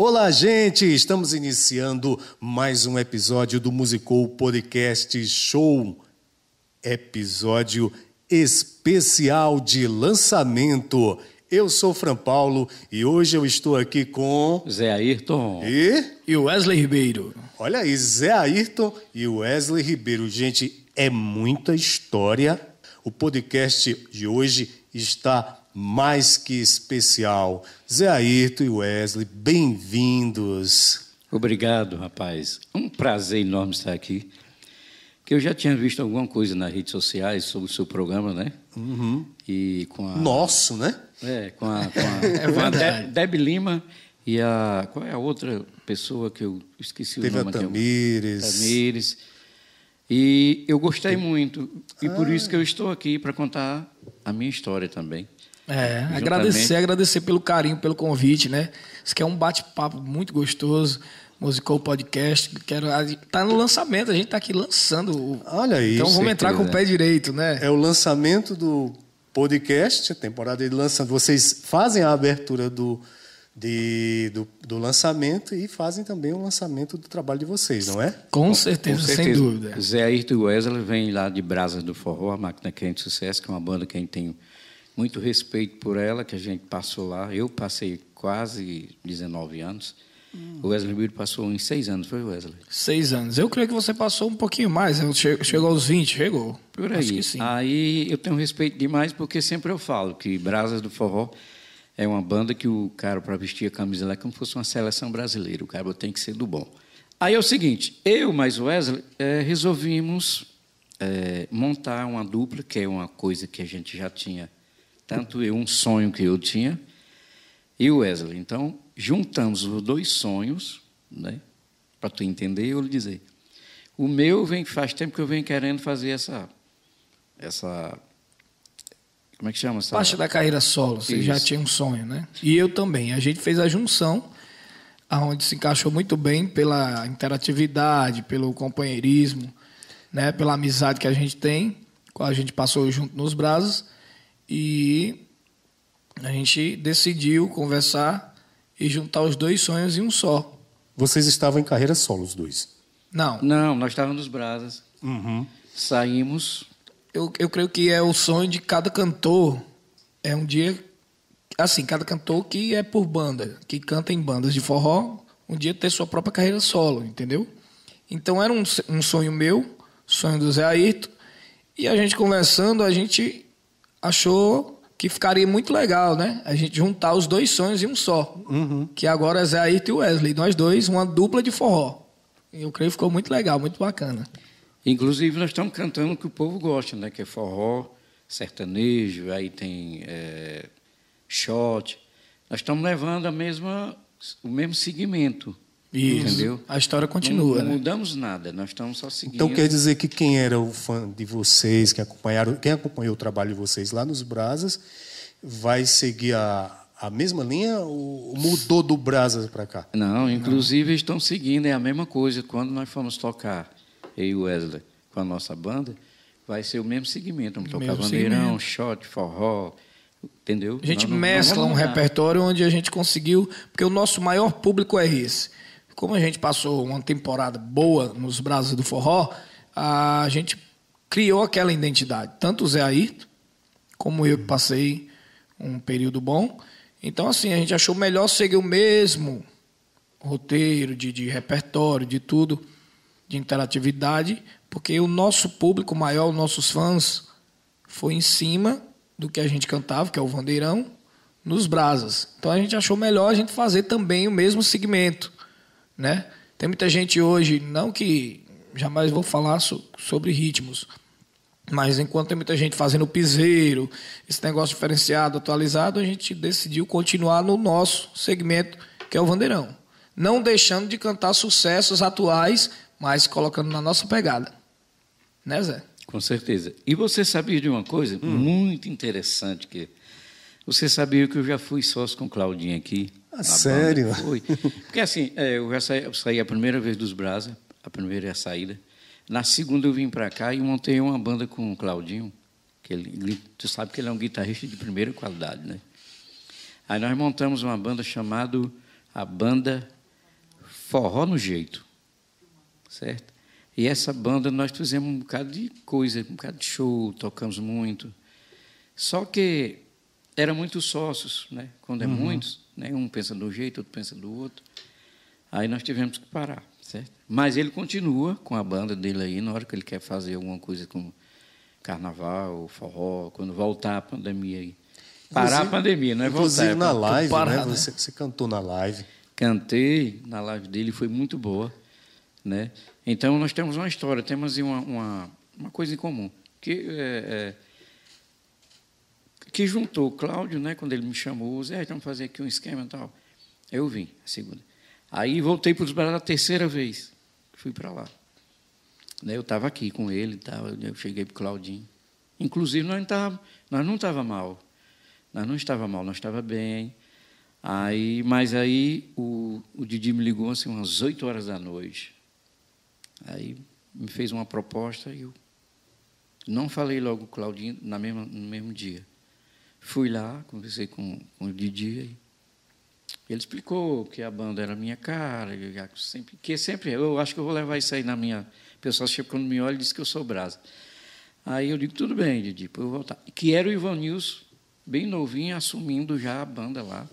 Olá, gente! Estamos iniciando mais um episódio do Musicou Podcast Show. Episódio especial de lançamento. Eu sou Fran Paulo e hoje eu estou aqui com. Zé Ayrton. E. E o Wesley Ribeiro. Olha aí, Zé Ayrton e Wesley Ribeiro. Gente, é muita história. O podcast de hoje está mais que especial. Zé Ayrton e Wesley, bem-vindos. Obrigado, rapaz. Um prazer enorme estar aqui. Que eu já tinha visto alguma coisa nas redes sociais sobre o seu programa, né? Uhum. E com a. Nosso, né? É, com a, com a, é com a De, Deb Lima e a. Qual é a outra pessoa que eu esqueci Teve o nome a Tamires. Tamires. E eu gostei muito. E ah. por isso que eu estou aqui para contar a minha história também. É, agradecer, agradecer pelo carinho, pelo convite, né? Isso aqui é um bate-papo muito gostoso. Musical Podcast, quero tá no lançamento, a gente tá aqui lançando. Olha isso. Então vamos entrar com o pé direito, né? É o lançamento do podcast, a temporada de lançamento. Vocês fazem a abertura do, de, do, do, lançamento e fazem também o lançamento do trabalho de vocês, não é? Com certeza, com certeza. sem dúvida. Zé Ayrton Wesley vem lá de Brasas do Forró, a Máquina Quente Sucesso, que é uma banda que a gente tem muito respeito por ela, que a gente passou lá. Eu passei quase 19 anos. Hum. O Wesley Ribeiro passou em seis anos, foi Wesley? Seis anos. Eu creio que você passou um pouquinho mais. Chegou aos 20, chegou? Por aí. Acho que sim. Aí eu tenho respeito demais porque sempre eu falo que Brasas do Forró é uma banda que o cara, para vestir a camisa lá, é como se fosse uma seleção brasileira. O cara tem que ser do bom. Aí é o seguinte, eu mais o Wesley é, resolvimos é, montar uma dupla, que é uma coisa que a gente já tinha tanto eu, um sonho que eu tinha, e o Wesley. Então, juntamos os dois sonhos, né, para tu entender e eu lhe dizer. O meu vem faz tempo que eu venho querendo fazer essa essa como é que chama essa parte da carreira solo. Você Isso. já tinha um sonho, né? E eu também. A gente fez a junção, aonde se encaixou muito bem pela interatividade, pelo companheirismo, né? Pela amizade que a gente tem, qual a gente passou junto nos braços e a gente decidiu conversar e juntar os dois sonhos em um só. Vocês estavam em carreira solo, os dois? Não. Não, nós estávamos nos Brasas. Uhum. Saímos. Eu, eu creio que é o sonho de cada cantor. É um dia. Assim, cada cantor que é por banda, que canta em bandas de forró, um dia ter sua própria carreira solo, entendeu? Então era um, um sonho meu, sonho do Zé Ayrton. E a gente conversando, a gente achou que ficaria muito legal, né? A gente juntar os dois sonhos em um só. Uhum. Que agora é Zé Ayrton e Wesley. Nós dois, uma dupla de forró. Eu creio que ficou muito legal, muito bacana. Inclusive, nós estamos cantando o que o povo gosta, né? Que é forró, sertanejo, aí tem é, shot. Nós estamos levando a mesma, o mesmo segmento. Isso. Entendeu? A história continua. Não, não né? mudamos nada, nós estamos só seguindo. Então quer dizer que quem era o fã de vocês, que acompanharam, quem acompanhou o trabalho de vocês lá nos Brasas, vai seguir a, a mesma linha ou mudou do Brasas para cá? Não, inclusive não. estão seguindo, é a mesma coisa. Quando nós fomos tocar, eu e o Wesley, com a nossa banda, vai ser o mesmo segmento. Vamos tocar bandeirão, shot, forró, entendeu? A gente não, mescla não um repertório onde a gente conseguiu, porque o nosso maior público é esse como a gente passou uma temporada boa nos Braços do Forró, a gente criou aquela identidade. Tanto o Zé Ayrton, como eu que passei um período bom. Então, assim, a gente achou melhor seguir o mesmo roteiro de, de repertório, de tudo, de interatividade, porque o nosso público maior, os nossos fãs, foi em cima do que a gente cantava, que é o Vandeirão, nos Brasas. Então a gente achou melhor a gente fazer também o mesmo segmento né? Tem muita gente hoje, não que jamais vou falar so, sobre ritmos, mas enquanto tem muita gente fazendo piseiro, esse negócio diferenciado, atualizado, a gente decidiu continuar no nosso segmento, que é o Vandeirão. Não deixando de cantar sucessos atuais, mas colocando na nossa pegada. Né, Zé? Com certeza. E você sabia de uma coisa hum. muito interessante que você sabia que eu já fui sócio com Claudinha aqui? Ah, sério? Foi. Porque assim, é, eu já saí, eu saí, a primeira vez dos Brasa, a primeira é a saída. Na segunda eu vim para cá e montei uma banda com o Claudinho, que ele, tu sabe que ele é um guitarrista de primeira qualidade, né? Aí nós montamos uma banda chamada a banda Forró no Jeito, certo? E essa banda nós fizemos um bocado de coisa, um bocado de show, tocamos muito. Só que era muitos sócios, né? Quando é uhum. muitos, né? um pensa de um jeito, outro pensa do outro. Aí nós tivemos que parar, certo? Mas ele continua com a banda dele aí, na hora que ele quer fazer alguma coisa como carnaval, forró, quando voltar a pandemia aí. Parar a pandemia, não é inclusive voltar. Inclusive na live, parar, né? Você, você cantou na live. Cantei na live dele, foi muito boa, né? Então, nós temos uma história, temos uma, uma, uma coisa em comum, que, é, é, que juntou Cláudio, né, quando ele me chamou, Zé, vamos fazer aqui um esquema e tal. Eu vim, a segunda. Aí voltei para os Brasil a terceira vez, fui para lá. Eu estava aqui com ele, tava, eu cheguei para o Claudinho. Inclusive, nós não estava nós não estava mal. Nós não estava mal, nós estava bem. Aí, mas aí o, o Didi me ligou assim, umas 8 horas da noite. Aí me fez uma proposta e eu não falei logo com o Claudinho na mesma, no mesmo dia. Fui lá, conversei com, com o Didi ele explicou que a banda era minha cara, sempre, que sempre eu acho que eu vou levar isso aí na minha. O pessoal chega quando me olha e diz que eu sou brasa. Aí eu digo, tudo bem, Didi, depois eu vou voltar. Que era o Ivan Nilson, bem novinho, assumindo já a banda lá.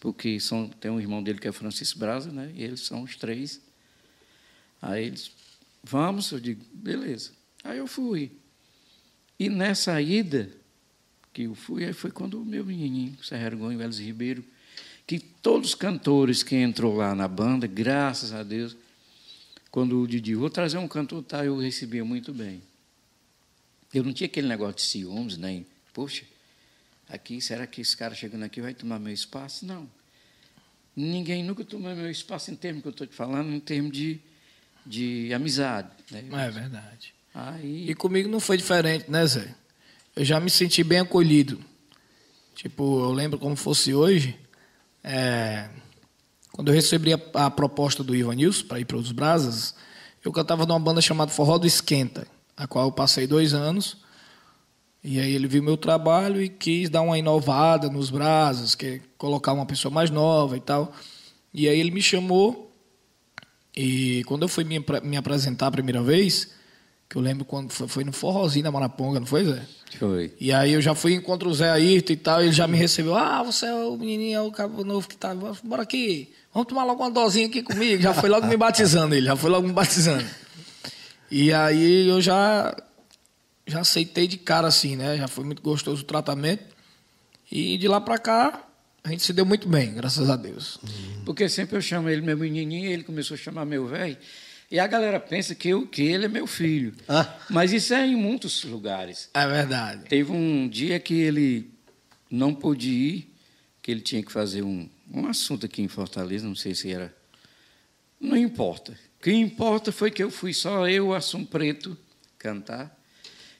Porque são, tem um irmão dele que é Francisco Brasa, né? E eles são os três. Aí eles, vamos, eu digo, beleza. Aí eu fui. E nessa ida que eu fui, aí foi quando o meu menininho, Serra Gonho, Elis Ribeiro, que todos os cantores que entrou lá na banda, graças a Deus, quando o Didi, vou trazer um cantor, tá, eu recebia muito bem. Eu não tinha aquele negócio de ciúmes, nem, poxa, aqui, será que esse cara chegando aqui vai tomar meu espaço? Não. Ninguém nunca tomou meu espaço em termos que eu estou te falando, em termos de de amizade. Né? É verdade. Aí... E comigo não foi diferente, né, Zé? Eu já me senti bem acolhido. Tipo, eu lembro como fosse hoje, é... quando eu recebi a, a proposta do Ivan Nilson para ir para os Brasas, eu cantava numa banda chamada Forró do Esquenta, a qual eu passei dois anos. E aí ele viu meu trabalho e quis dar uma inovada nos Brasas, que colocar uma pessoa mais nova e tal. E aí ele me chamou e quando eu fui me, me apresentar a primeira vez, que eu lembro quando foi, foi no forrozinho da Maraponga, não foi, Zé? Foi. E aí eu já fui encontro o Zé Ayrton e tal, ele já me recebeu. Ah, você é o menininho, é o cabo novo que tá. Bora aqui, vamos tomar logo uma dosinha aqui comigo. Já foi logo me batizando ele, já foi logo me batizando. E aí eu já, já aceitei de cara assim, né? Já foi muito gostoso o tratamento. E de lá para cá, a gente se deu muito bem, graças a Deus. Porque sempre eu chamo ele meu menininho, ele começou a chamar meu velho. E a galera pensa que, eu, que ele é meu filho. Ah. Mas isso é em muitos lugares. É verdade. Teve um dia que ele não pôde ir, que ele tinha que fazer um, um assunto aqui em Fortaleza, não sei se era. Não importa. O que importa foi que eu fui só eu, Assum Preto, cantar.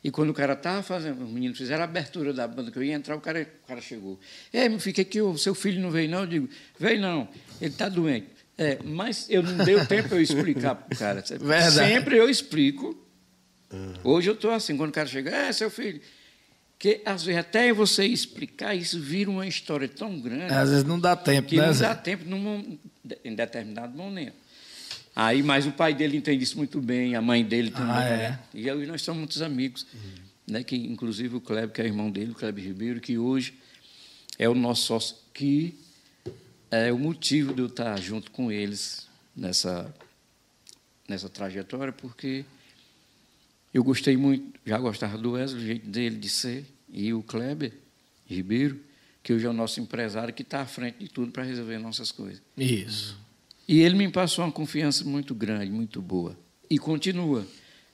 E quando o cara estava fazendo, os meninos fizeram a abertura da banda que eu ia entrar, o cara, o cara chegou. É, meu filho, que o seu filho não veio, não? Eu digo, veio não, ele está doente. É, mas eu não deu tempo eu explicar para o cara. Verdade. Sempre eu explico. Hoje eu estou assim, quando o cara chega, é, seu filho. Que às vezes até você explicar isso vira uma história tão grande. Às vezes não dá tempo, que né? Não dá tempo num, em determinado momento. Aí, mas o pai dele entende isso muito bem, a mãe dele também. Ah, é? Né? E aí nós somos muitos amigos. Uhum. Né, que, inclusive o Kleber, que é irmão dele, o Kleber Ribeiro, que hoje é o nosso sócio, que é o motivo de eu estar junto com eles nessa, nessa trajetória, porque eu gostei muito, já gostava do Wesley, o jeito dele de ser, e o Kleber Ribeiro, que hoje é o nosso empresário, que está à frente de tudo para resolver nossas coisas. Isso. E ele me passou uma confiança muito grande, muito boa. E continua.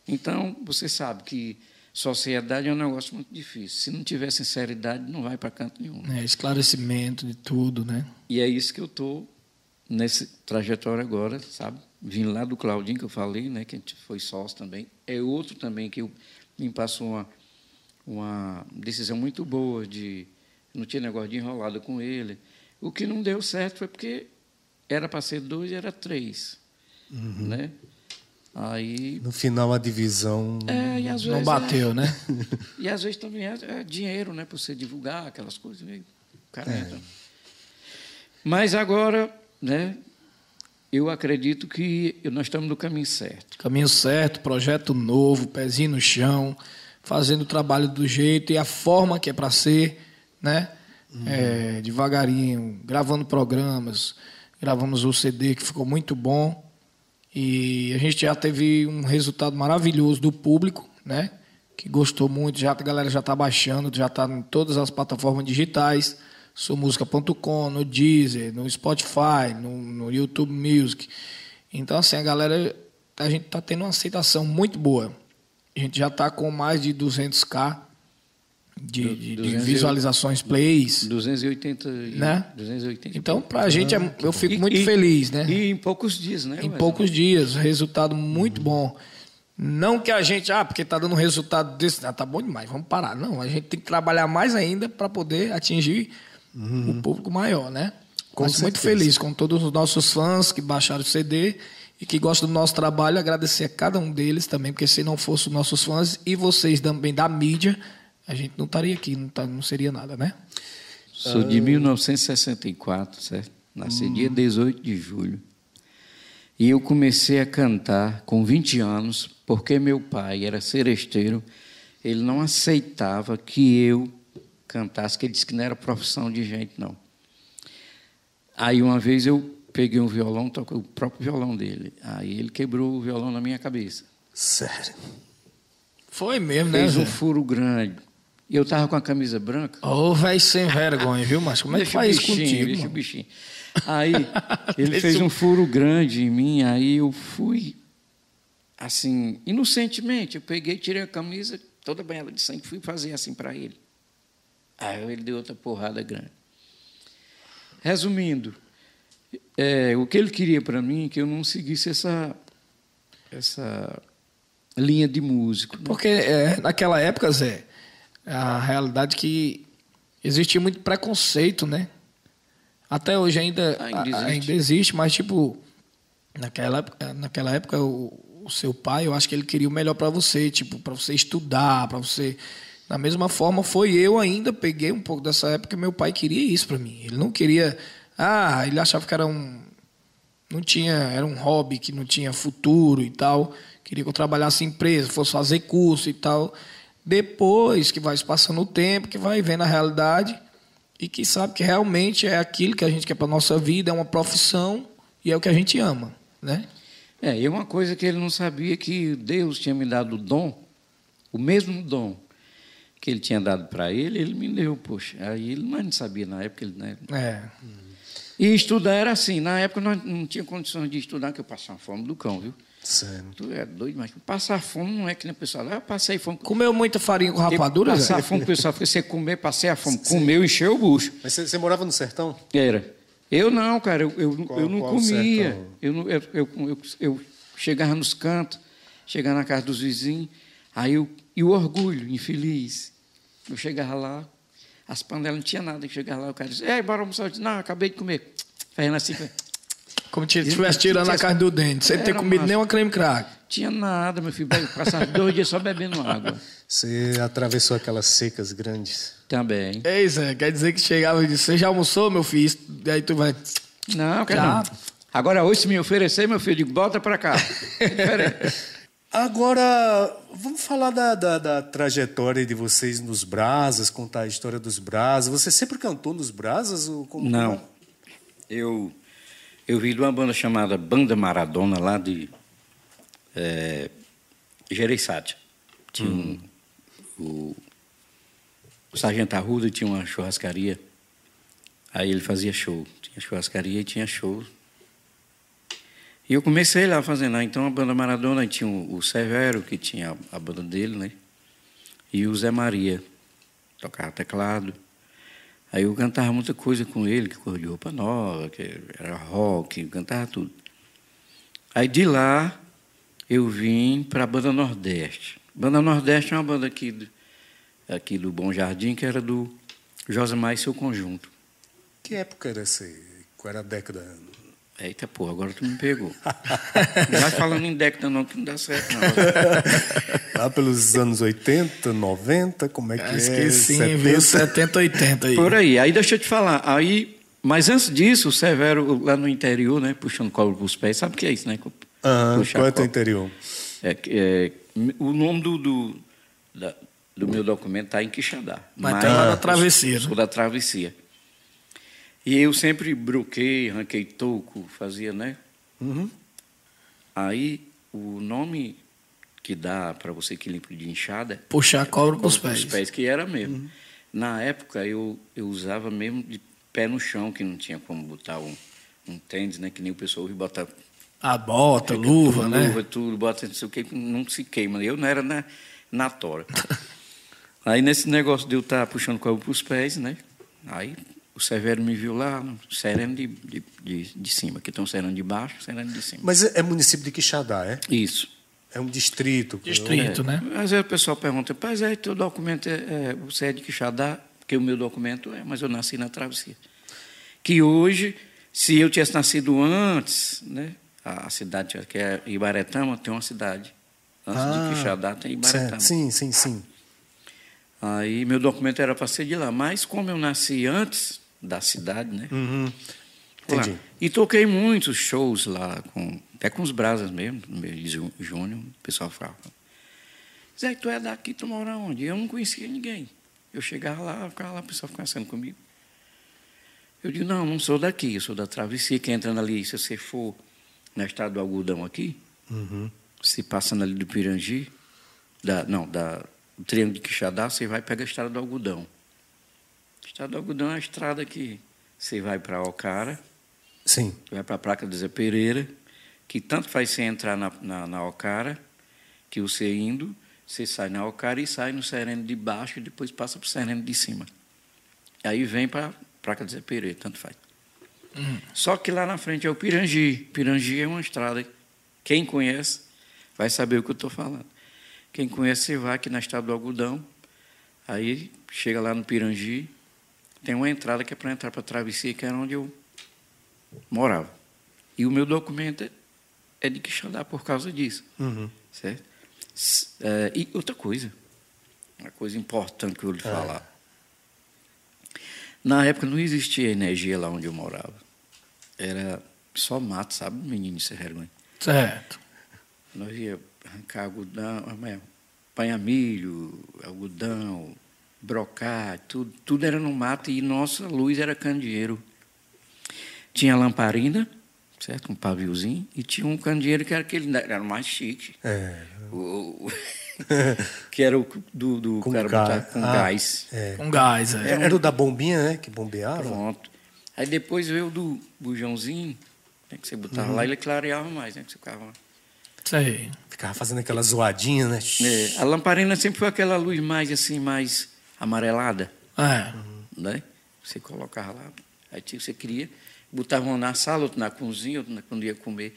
Então, você sabe que sociedade é um negócio muito difícil. Se não tiver sinceridade, não vai para canto nenhum. É, esclarecimento de tudo, né? E é isso que eu estou nessa trajetória agora, sabe? Vim lá do Claudinho, que eu falei, né? que a gente foi sócio também. É outro também que eu, me passou uma, uma decisão muito boa de... Não tinha negócio de enrolada com ele. O que não deu certo foi porque era para ser dois, era três. Uhum. Né? Aí, no final a divisão é, vezes, não bateu, é, né? E às vezes também é, é dinheiro, né? Para você divulgar aquelas coisas. Cara, é. Mas agora né, eu acredito que nós estamos no caminho certo. Caminho certo, projeto novo, pezinho no chão, fazendo o trabalho do jeito e a forma que é para ser, né? É, devagarinho, gravando programas, gravamos o CD que ficou muito bom e a gente já teve um resultado maravilhoso do público, né? Que gostou muito, já a galera já está baixando, já está em todas as plataformas digitais somusica.com, no Deezer, no Spotify, no, no, YouTube Music. Então, assim, a galera, a gente está tendo uma aceitação muito boa. A gente já está com mais de 200k de, de, de visualizações, plays. 280, né? 280. Então, para a gente, é, eu fico muito e, feliz, né? E em poucos dias, né? Em poucos dias, resultado muito uhum. bom. Não que a gente, ah, porque está dando um resultado desse, ah, tá bom demais, vamos parar. Não, a gente tem que trabalhar mais ainda para poder atingir uhum. o público maior, né? Com Mas muito feliz com todos os nossos fãs que baixaram o CD e que gostam do nosso trabalho. Agradecer a cada um deles também, porque se não fossem nossos fãs e vocês também da mídia, a gente não estaria aqui, não, tá, não seria nada, né? Sou de 1964, certo? Nasci hum. dia 18 de julho. E eu comecei a cantar com 20 anos, porque meu pai era seresteiro, ele não aceitava que eu cantasse, que ele disse que não era profissão de gente, não. Aí uma vez eu peguei um violão, toquei o próprio violão dele. Aí ele quebrou o violão na minha cabeça. Sério? Foi mesmo, né? Fez um furo grande. E eu tava com a camisa branca. Ô, oh, velho sem vergonha, viu, mas como é que faz isso contigo? Deixa o bichinho. Aí ele fez um furo grande em mim, aí eu fui assim, inocentemente, eu peguei, tirei a camisa, toda banhada de sangue, fui fazer assim para ele. Aí ele deu outra porrada grande. Resumindo, é, o que ele queria para mim é que eu não seguisse essa, essa linha de músico. Né? Porque é, naquela época, Zé, a realidade é que existia muito preconceito, né? Até hoje ainda, ainda, existe. ainda existe, mas tipo, naquela, naquela época o, o seu pai, eu acho que ele queria o melhor para você, tipo, para você estudar, para você da mesma forma, foi eu ainda, peguei um pouco dessa época, meu pai queria isso para mim. Ele não queria. Ah, ele achava que era um. Não tinha. Era um hobby que não tinha futuro e tal. Queria que eu trabalhasse em empresa, fosse fazer curso e tal. Depois que vai se passando o tempo, que vai vendo a realidade e que sabe que realmente é aquilo que a gente quer para nossa vida, é uma profissão e é o que a gente ama, né? É, e uma coisa que ele não sabia que Deus tinha me dado o dom, o mesmo dom que ele tinha dado para ele, ele me deu, poxa. Aí ele não sabia na época. Ele, né? É. E estudar era assim. Na época nós não tinha condições de estudar, que eu passava fome do cão, viu? Sério. Tu é doido, mas passar fome não é que nem o pessoal. Ah, eu passei fome. Comeu muita farinha com rapadura? Passar fome, o pessoal você comer, passei a fome. Sim. Comeu, encheu o bucho. Mas você, você, morava no sertão? Era. Eu não, cara, eu, eu, qual, eu não comia. Eu, não, eu, eu, eu, eu chegava nos cantos, chegava na casa dos vizinhos, aí eu, e o orgulho, infeliz. Eu chegava lá, as panelas não tinha nada. Eu chegava lá, o cara dizia, ei, bora almoçar. Eu disse, não, acabei de comer. Fazendo assim. Como se estivesse tirando a carne do dente, sem ter comido massa. nem uma creme crack. Tinha nada, meu filho. Passava dois dias só bebendo água. Você atravessou aquelas secas grandes? Também. Ei, Zé, quer dizer que chegava e disse, você já almoçou, meu filho? E aí tu vai... Não, quero não. Agora, hoje, se me oferecer, meu filho, eu digo, bota para cá. É Agora, vamos falar da, da, da, trajetória de vocês nos Brasas, contar a história dos Brasas. Você sempre cantou nos Brasas? Ou como Não. Eu, eu vi de uma banda chamada Banda Maradona, lá de é. Tinha um, o, o Sargento Arruda tinha uma churrascaria. Aí ele fazia show. Tinha churrascaria e tinha show e eu comecei lá fazendo. Então a banda Maradona tinha o Severo, que tinha a banda dele, né? E o Zé Maria, tocava teclado. Aí eu cantava muita coisa com ele, que cor de roupa nova, que era rock, cantava tudo. Aí de lá eu vim para a banda Nordeste. Banda Nordeste é uma banda aqui do, aqui do Bom Jardim, que era do Josemar e seu conjunto. Que época era essa? Qual era a década? Eita porra, agora tu me pegou. não vai falando em década não, que não dá certo não. Lá pelos anos 80, 90, como é que é? Esqueci, 70? viu? 70, 80 aí. Por aí. Aí deixa eu te falar. Aí Mas antes disso, o Severo, lá no interior, né, puxando cobra para os pés, sabe o que é isso, né? Aham, qual é o teu interior? É, é, o nome do, do, da- do meu documento está em Quixadá. Mas tá lá na travessia, Sou né? da travessia. E eu sempre broquei, ranquei toco, fazia, né? Uhum. Aí, o nome que dá para você que limpa de inchada Puxar a cobra para os pés. pros pés, que era mesmo. Na época, eu, eu usava mesmo de pé no chão, que não tinha como botar um, um tênis, né? Que nem o pessoal bota A bota, fica luva, tudo, né? Luva, tudo, bota não sei o que, não se queima. Eu não era na, na tora. Aí, nesse negócio de eu estar puxando cobra para os pés, né? Aí, o Severo me viu lá, no sereno de, de, de, de cima. Aqui tem um sereno de baixo, sereno de cima. Mas é é município de Quixadá, é? Isso. É um distrito. Distrito, né? Às vezes o pessoal pergunta, pai, é, teu documento é, é, você é de Quixadá? Porque o meu documento é, mas eu nasci na travessia. Que hoje, se eu tivesse nascido antes, né, a cidade que é Ibaretama, tem uma cidade. Antes Ah, de Quixadá tem Ibaretama. Certo. Sim, sim, sim. Aí meu documento era para ser de lá, mas como eu nasci antes da cidade, né? Uhum. lá. Entendi. E toquei muitos shows lá, com, até com os brasas mesmo, no mês de ju- junho, o pessoal falava. Zé, tu é daqui, tu mora onde? Eu não conhecia ninguém. Eu chegava lá, ficava lá, o pessoal conversando comigo. Eu digo, não, não sou daqui, eu sou da travessia, que entrando ali, se você for na estrada do algodão aqui, Uhum. se passando ali do Pirangi, da, não, da, do Triângulo de Quixadá, você vai pegar a estrada do algodão. Estrada do algodão é a estrada que você vai para Ocara, Sim. vai para a placa de Zé Pereira, que tanto faz você entrar na, na, na Ocara, que você indo, você sai na Ocara e sai no Sereno de baixo e depois passa para o Sereno de cima. Aí vem para a placa de Zé Pereira, tanto faz. Só que lá na frente é o Pirangi. Pirangi é uma estrada. Quem conhece vai saber o que eu estou falando. Quem conhece, você vai aqui na estrada do Algodão, aí chega lá no Pirangi, tem uma entrada que é para entrar para a travessia, que era onde eu morava. E o meu documento é- é de Quixadá por causa disso. Uhum. Certo? É, e outra coisa, uma coisa importante que eu vou lhe falar. Na época não existia energia lá onde eu morava. Era só mato, sabe, menino sem vergonha. Certo. Nós ia arrancar algodão, é, apanhar milho, algodão, brocar, tudo, tudo era no mato e nossa luz era candeeiro. Tinha lamparina, certo? Um paviozinho, e tinha um candeeiro que era aquele, era o mais chique. É. O- o- que era o do, do Com cara gás. botar com Ah, gás. É. Com gás, é. Era o da bombinha, né? Que bombeava. Pronto. Aí depois veio o do bujãozinho, né, que você botava lá, ele clareava mais, né? Que você ficava... Sei. Ficava fazendo aquela zoadinha, né? É, a lamparina sempre foi aquela luz mais assim, mais amarelada, É. né? Você colocava lá, aí tipo, você queria, botava um na sala, outro na cozinha, outro na, quando ia comer.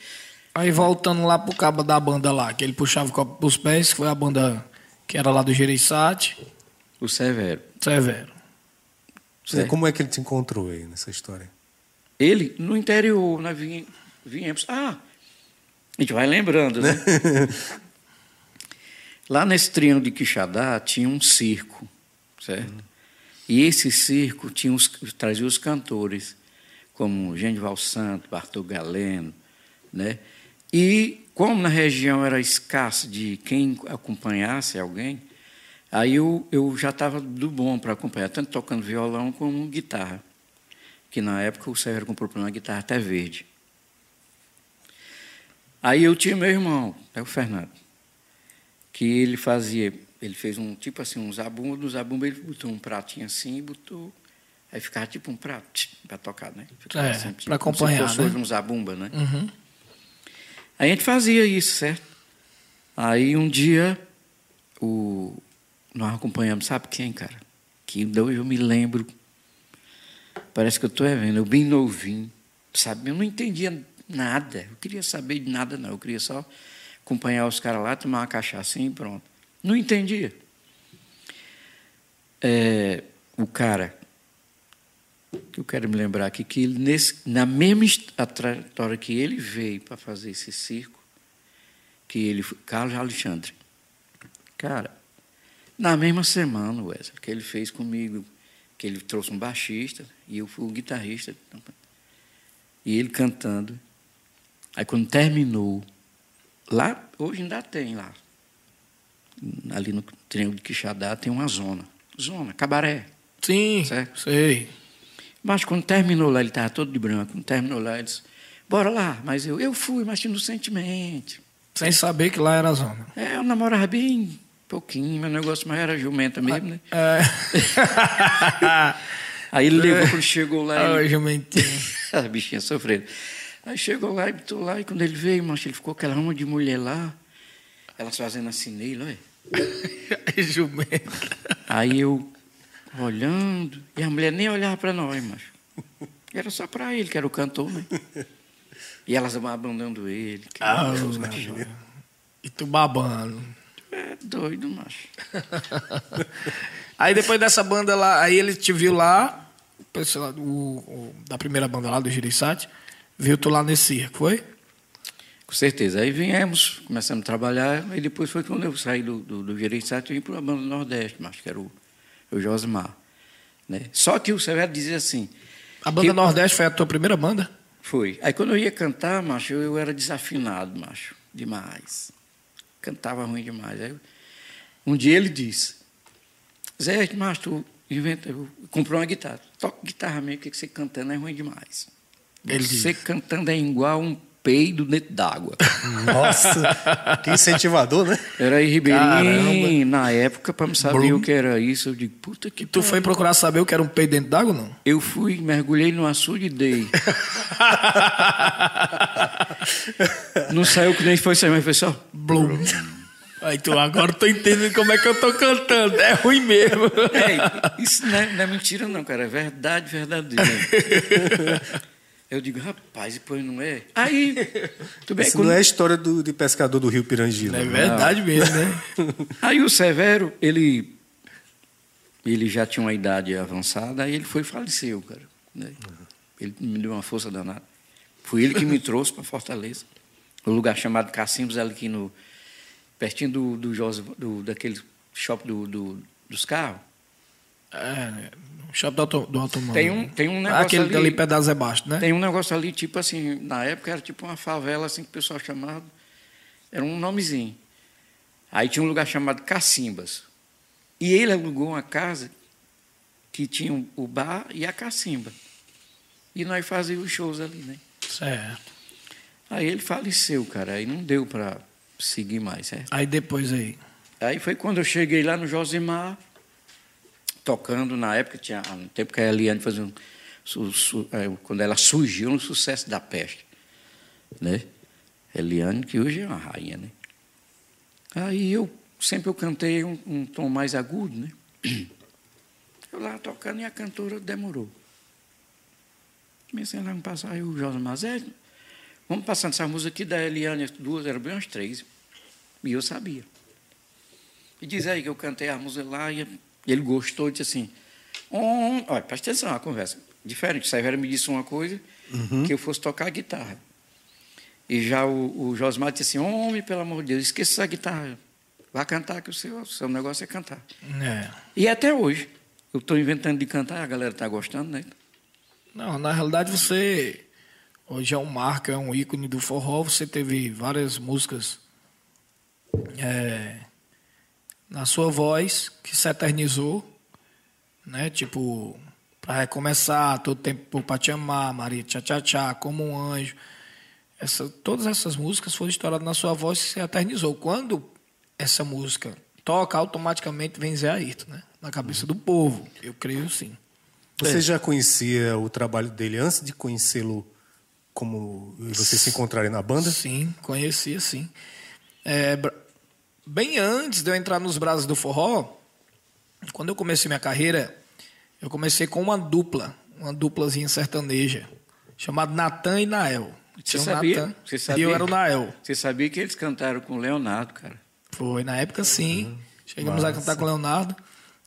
Aí voltando lá pro cabo da banda lá, que ele puxava o copo pros pés, que foi a banda que era lá do Gereissati, O Severo. Severo. certo? Como é que ele te encontrou aí nessa história? Ele, no interior, nós vinha- viemos. Ah, a gente vai lembrando, né? Lá nesse triângulo de Quixadá tinha um circo, certo? E esse circo tinha os, trazia os cantores, como Genival Santo, Bartol Galeno, né? E como na região era escasso de quem acompanhasse alguém, aí eu, eu já estava do bom para acompanhar, tanto tocando violão como guitarra. Que na época o Severo comprou uma guitarra até verde. Aí eu tinha meu irmão, é o Fernando, que ele fazia, ele fez um tipo assim, um zabumba, do zabumba ele botou um pratinho assim e botou, aí ficava tipo um prato para tocar, né? Ficava É, assim, tipo, pra como se acompanhar, fosse né? um zabumba, né? Uhum. Aí a gente fazia isso, certo? Aí um dia o, nós acompanhamos, sabe quem, cara? Que hoje eu me lembro. Parece que eu estou vendo, eu bem novinho, sabe? Eu não entendia nada, eu queria saber de nada, não. Eu queria só acompanhar os caras lá, tomar uma cachaça e pronto. Não entendia. É, o cara, eu quero me lembrar aqui, que nesse, na mesma trajetória que ele veio para fazer esse circo, que ele foi, Carlos Alexandre. Cara, na mesma semana, Wesley, que ele fez comigo, que ele trouxe um baixista e eu fui o guitarrista. E ele cantando. Aí quando terminou, lá, hoje ainda tem lá. Ali no treino de Quixadá tem uma zona. Zona, cabaré. Sim, Certo. sei. Mas quando terminou lá, ele estava todo de branco. Quando terminou lá, ele disse, bora lá. Mas eu, eu fui, mas inocentemente. Sem saber que lá era a zona. É, eu namorava bem pouquinho, meu negócio mais era jumenta mesmo, né? É. Aí ele levou, quando chegou lá, ele... Ai, jumentinho. a bichinha sofrendo. Aí chegou lá e lá, e quando ele veio, macho, ele ficou aquela uma de mulher lá, elas fazendo assim nele, olha. Ai, jumento. Aí eu olhando, e a mulher nem olhava para nós, macho. Era só para ele, que era o cantor, né? E elas abandonando ele. Que Ah. E tu babando. É doido, macho. Aí depois dessa banda lá, aí ele te viu lá, o o- da primeira banda lá, do Giriçate, viu tu lá nesse circo, foi? Com certeza. Aí viemos, começamos a trabalhar, e depois foi quando eu saí do, do, do Gereissati, eu vim para a banda do Nordeste, macho, que era o, o Josmar. Né? Só que o Severo dizia assim, A banda Que- Nordeste foi a tua primeira banda? Foi. Aí quando eu ia cantar, macho, eu, eu era desafinado, macho, demais. Cantava ruim demais. Aí, um dia ele disse, Zé, macho, tu inventa, eu- comprou uma guitarra. Toca guitarra mesmo, que você cantando é ruim demais. Ele você cantando é igual um peido dentro d'água. Nossa, que incentivador, né? Era em Ribeirinho, Caramba. na época, para me saber Blum. o que era isso. Eu digo, puta que Tu foi procurar saber o que era um peido dentro d'água, não? Eu fui, mergulhei no açude e dei. Não saiu que nem foi sair, mas foi só. Blum. Aí tu agora tô entendendo como é que eu tô cantando. É ruim mesmo. É, isso não é, não é mentira, não, cara. É verdade, verdadeira. Eu digo, rapaz, e depois não é? Aí, tudo bem. Isso quando- não é a história do, de pescador do Rio Pirangi, É não. verdade mesmo, né? Aí o Severo, ele, ele já tinha uma idade avançada, aí ele foi e faleceu, cara. né? Ele me deu uma força danada. Foi ele que me trouxe para Fortaleza. Um lugar chamado Cacimbos, ali aqui no, pertinho do, do, José, do daquele shopping do, do- dos carros. É, no shopping do, auto, do automóvel. Tem um, tem um negócio Aquele ali. ali perto da Zé Basto, né? Tem um negócio ali, tipo assim, na época era tipo uma favela, assim, que o pessoal chamava. Era um nomezinho. Aí tinha um lugar chamado Cacimbas. E ele alugou uma casa que tinha o bar e a cacimba. E nós fazíamos os shows ali, né? Certo. Aí ele faleceu, cara. Aí não deu para seguir mais, certo? Aí depois aí. Aí foi quando eu cheguei lá no Josimar, tocando, na época, tinha, no tempo que a Eliane fazia um, su- su- eh, quando ela surgiu no sucesso da peste. Né? Eliane, que hoje é uma rainha, né? Aí eu, sempre eu cantei um, um tom mais agudo, né? Eu lá tocando e a cantora demorou. Comecei lá a passar, aí o Josimar, Zé, vamos passando essa música aqui da Eliane, as duas, eram bem umas três. E eu sabia. E diz aí que eu cantei a música lá e ele gostou e disse assim: "Hum, olha, presta atenção a conversa. Diferente, o Severo me disse uma coisa, que eu fosse tocar guitarra. E já o, o Josmar disse assim: Homem, pelo amor de Deus, esqueça essa guitarra. Vá cantar, que o seu, o seu negócio é cantar. É. E até hoje, eu estou inventando de cantar, a galera está gostando, né? Não, na realidade você hoje é um marco, é um ícone do forró. Você teve várias músicas é, na sua voz que se eternizou, né? Tipo, para recomeçar, todo tempo para te amar, Maria Tchá Tchá Tchá, como um anjo. Essa, todas essas músicas foram estouradas na sua voz e se eternizou. Quando essa música toca, automaticamente vem Zé Ayrton, né? Na cabeça do povo. Eu creio sim. Você já conhecia o trabalho dele antes de conhecê-lo como vocês se encontrarem na banda? Sim, conhecia sim. É, bem antes de eu entrar nos Braços do Forró, quando eu comecei minha carreira, eu comecei com uma dupla, uma duplazinha sertaneja, chamada Natan e Nael. Você Tinha sabia? Natan Você E sabia? eu era o Nael. Você sabia que eles cantaram com o Leonardo, cara? Foi, na época sim. Chegamos a cantar com o Leonardo.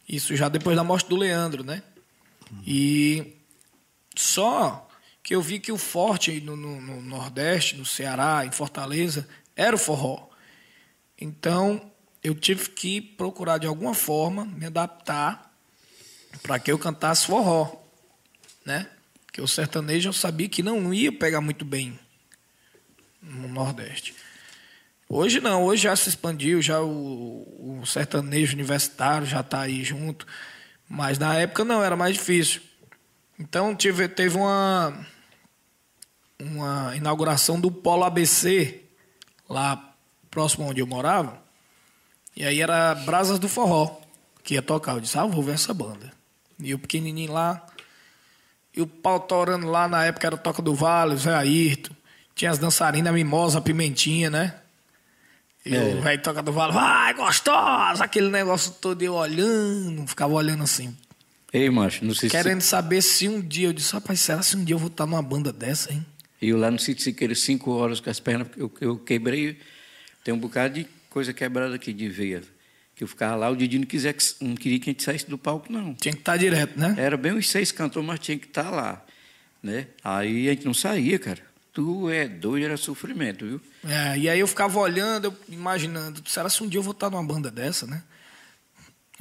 Isso já depois da morte do Leandro, né? E só que eu vi que o forte no, no- no Nordeste, no Ceará, em Fortaleza, era o forró. Então, eu tive que procurar de alguma forma me adaptar para que eu cantasse forró, né? Que o sertanejo eu sabia que não ia pegar muito bem no Nordeste. Hoje não, hoje já se expandiu, já o, o sertanejo universitário já está aí junto, mas na época não, era mais difícil. Então tive, teve uma, uma inauguração do Polo ABC, lá próximo onde eu morava, e aí era Brasas do Forró, que ia tocar. Eu disse, ah, vou ver essa banda. E o pequenininho lá, e o pau torando lá, na época era Toca do Vale, Zé Ayrton, tinha as dançarinas Mimosa, Pimentinha, né? E é. o velho Toca do Vale, vai, gostosa! Aquele negócio todo eu olhando, ficava olhando assim. Ei, macho, não sei Querendo se... saber se um dia, eu disse, rapaz, será se um dia eu vou estar numa banda dessa, hein? E eu lá no sítio Siqueira, cinco horas com as pernas, eu, eu quebrei, tem um bocado de coisa quebrada aqui de veia. Que eu ficava lá, o Didi não, quiser, não queria que a gente saísse do palco, não. Tinha que estar direto, né? Era bem os seis cantores, mas tinha que estar lá. Né? Aí a gente não saía, cara. Tu é doido, era sofrimento, viu? É, e aí eu ficava olhando, eu, imaginando, será se um dia eu vou estar numa banda dessa, né?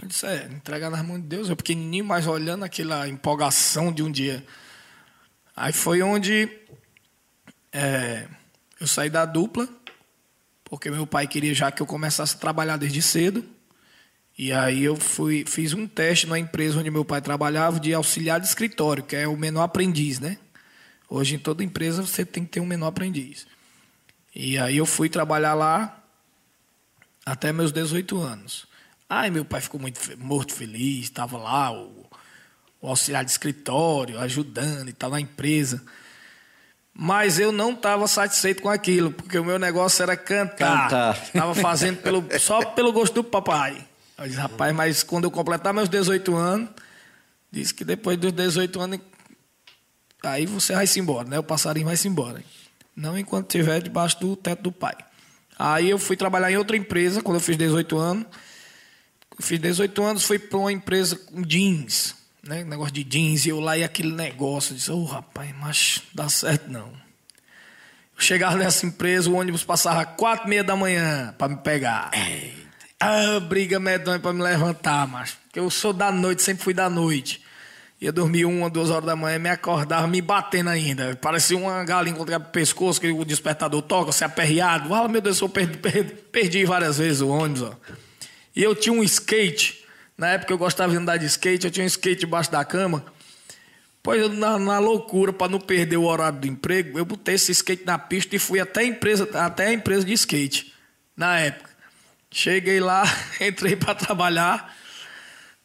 Eu disse, é, entregar nas mãos de Deus, eu pequenininho, mas olhando aquela empolgação de um dia. Aí foi onde é, eu saí da dupla, porque meu pai queria já que eu começasse a trabalhar desde cedo. E aí eu fui, fiz um teste na empresa onde meu pai trabalhava de auxiliar de escritório, que é o menor aprendiz, né? Hoje em toda empresa você tem que ter um menor aprendiz. E aí eu fui trabalhar lá até meus 18 anos. Aí meu pai ficou muito morto feliz, estava lá o, o auxiliar de escritório, ajudando e tal na empresa. Mas eu não estava satisfeito com aquilo, porque o meu negócio era cantar. Estava fazendo pelo, só pelo gosto do papai. Eu disse, rapaz, mas quando eu completar meus 18 anos, disse que depois dos 18 anos, aí você vai se embora, né? O passarinho vai se embora. Não enquanto estiver debaixo do teto do pai. Aí eu fui trabalhar em outra empresa quando eu fiz 18 anos. Eu fiz 18 anos, fui para uma empresa com jeans né? Negócio de jeans, e eu lá e aquele negócio. Eu disse, ô oh, rapaz, mas dá certo não. Eu chegava nessa empresa, o ônibus passava quatro e meia da manhã para me pegar. Eita. Ah, briga medonha para me levantar, macho. Porque eu sou da noite, sempre fui da noite. Ia dormir uma, duas horas da manhã, me acordava me batendo ainda. Parecia uma galinha contra o pescoço, que o despertador toca, você é aperreado. Fala, meu Deus, eu perdi, perdi, perdi várias vezes o ônibus. Ó. E eu tinha um skate na época eu gostava de andar de skate, eu tinha um skate debaixo da cama. Pois na, na loucura, para não perder o horário do emprego, eu botei esse skate na pista e fui até a empresa, até a empresa de skate, na época. Cheguei lá, entrei para trabalhar.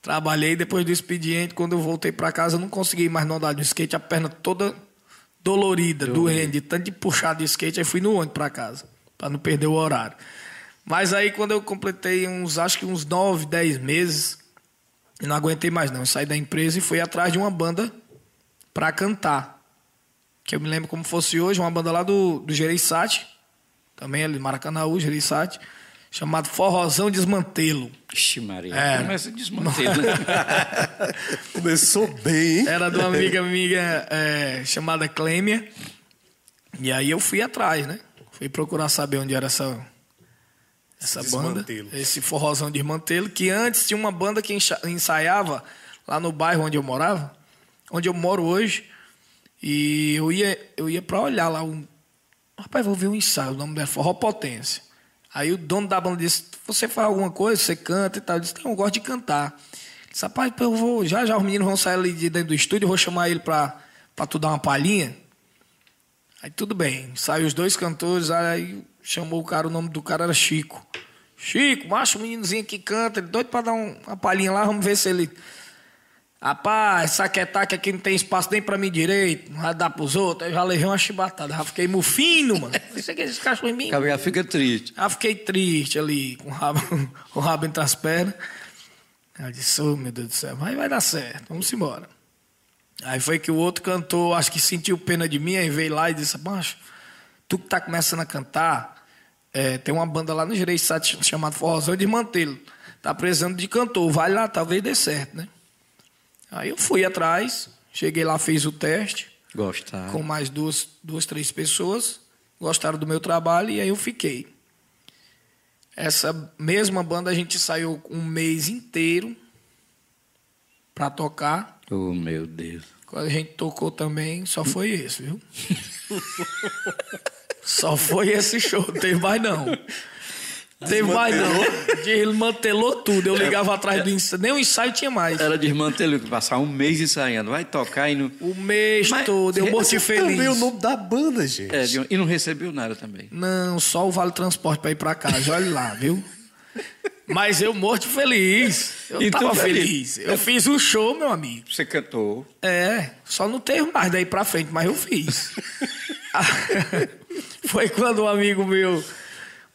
Trabalhei depois do expediente. Quando eu voltei para casa, eu não consegui mais andar de skate, a perna toda dolorida, doendo, de tanto de puxar de skate. Aí fui no ônibus para casa, para não perder o horário. Mas aí, quando eu completei uns, acho que uns 9, 10 meses, e não aguentei mais não. Eu saí da empresa e fui atrás de uma banda para cantar. Que eu me lembro como fosse hoje, uma banda lá do, do Gereissati, também ali, Maracanãú, Gereissati, chamado Forrozão Desmantelo. Ixi, Maria, é. começa desmantelo. Começou bem, hein? Era de uma amiga minha é, chamada Clêmia. E aí eu fui atrás, né? Fui procurar saber onde era essa essa banda, esse forrozão de desmantelo, que antes tinha uma banda que ensaiava lá no bairro onde eu morava, onde eu moro hoje, e eu ia, eu ia para olhar lá um, rapaz, vou ver um ensaio, o nome é Forró Potência. Aí o dono da banda disse: "Você faz alguma coisa, você canta e tal?" Eu disse: "Não, eu gosto de cantar." Ele disse: "Rapaz, eu vou, já já os meninos vão sair ali de dentro do estúdio, eu vou chamar ele para para tu dar uma palhinha." Aí tudo bem, saiu os dois cantores, aí chamou o cara, o nome do cara era Chico. Chico, macho, meninozinho que canta, ele doido pra dar um, uma palhinha lá, vamos ver se ele. Rapaz, saquetar que aqui não tem espaço nem pra mim direito, não vai dar pros outros. Eu já levei uma chibatada, já fiquei mufino, mano. Isso aqui, esse cachorro em mim. Já fica triste. Já fiquei triste ali, com o rabo, o rabo entre as pernas. Aí eu disse, oh, meu Deus do céu, vai, vai dar certo, vamos embora. Aí foi que o outro cantor, acho que sentiu pena de mim, aí veio lá e disse, macho, tu que tá começando a cantar, é, tem uma banda lá no Gereissat chamada Forrozão de Mantelo. Tá precisando de cantor. Vai lá, talvez dê certo, né? Aí eu fui atrás, cheguei lá, fiz o teste. Gostaram. Com mais duas, duas, três pessoas. Gostaram do meu trabalho e aí eu fiquei. Essa mesma banda a gente saiu um mês inteiro. pra tocar. Oh, meu Deus. Quando a gente tocou também, só foi esse, viu? só foi esse show, não teve mais não. Teve mais não. Desmantelou tudo. Eu ligava atrás do ensaio. Nem o ensaio tinha mais. Era desmantelou, passar um mês ensaiando. Vai tocar e não. O mês Mas- todo, eu morti Esse Também feliz. o nome da banda, gente. É, e não recebeu nada também. Não, só o vale transporte pra ir pra casa. Olha lá, viu? Mas eu morto feliz. Eu Então, tava feliz. feliz. Eu fiz um show, meu amigo. Você cantou. É, só não teve mais daí pra frente, mas eu fiz. Foi quando um amigo meu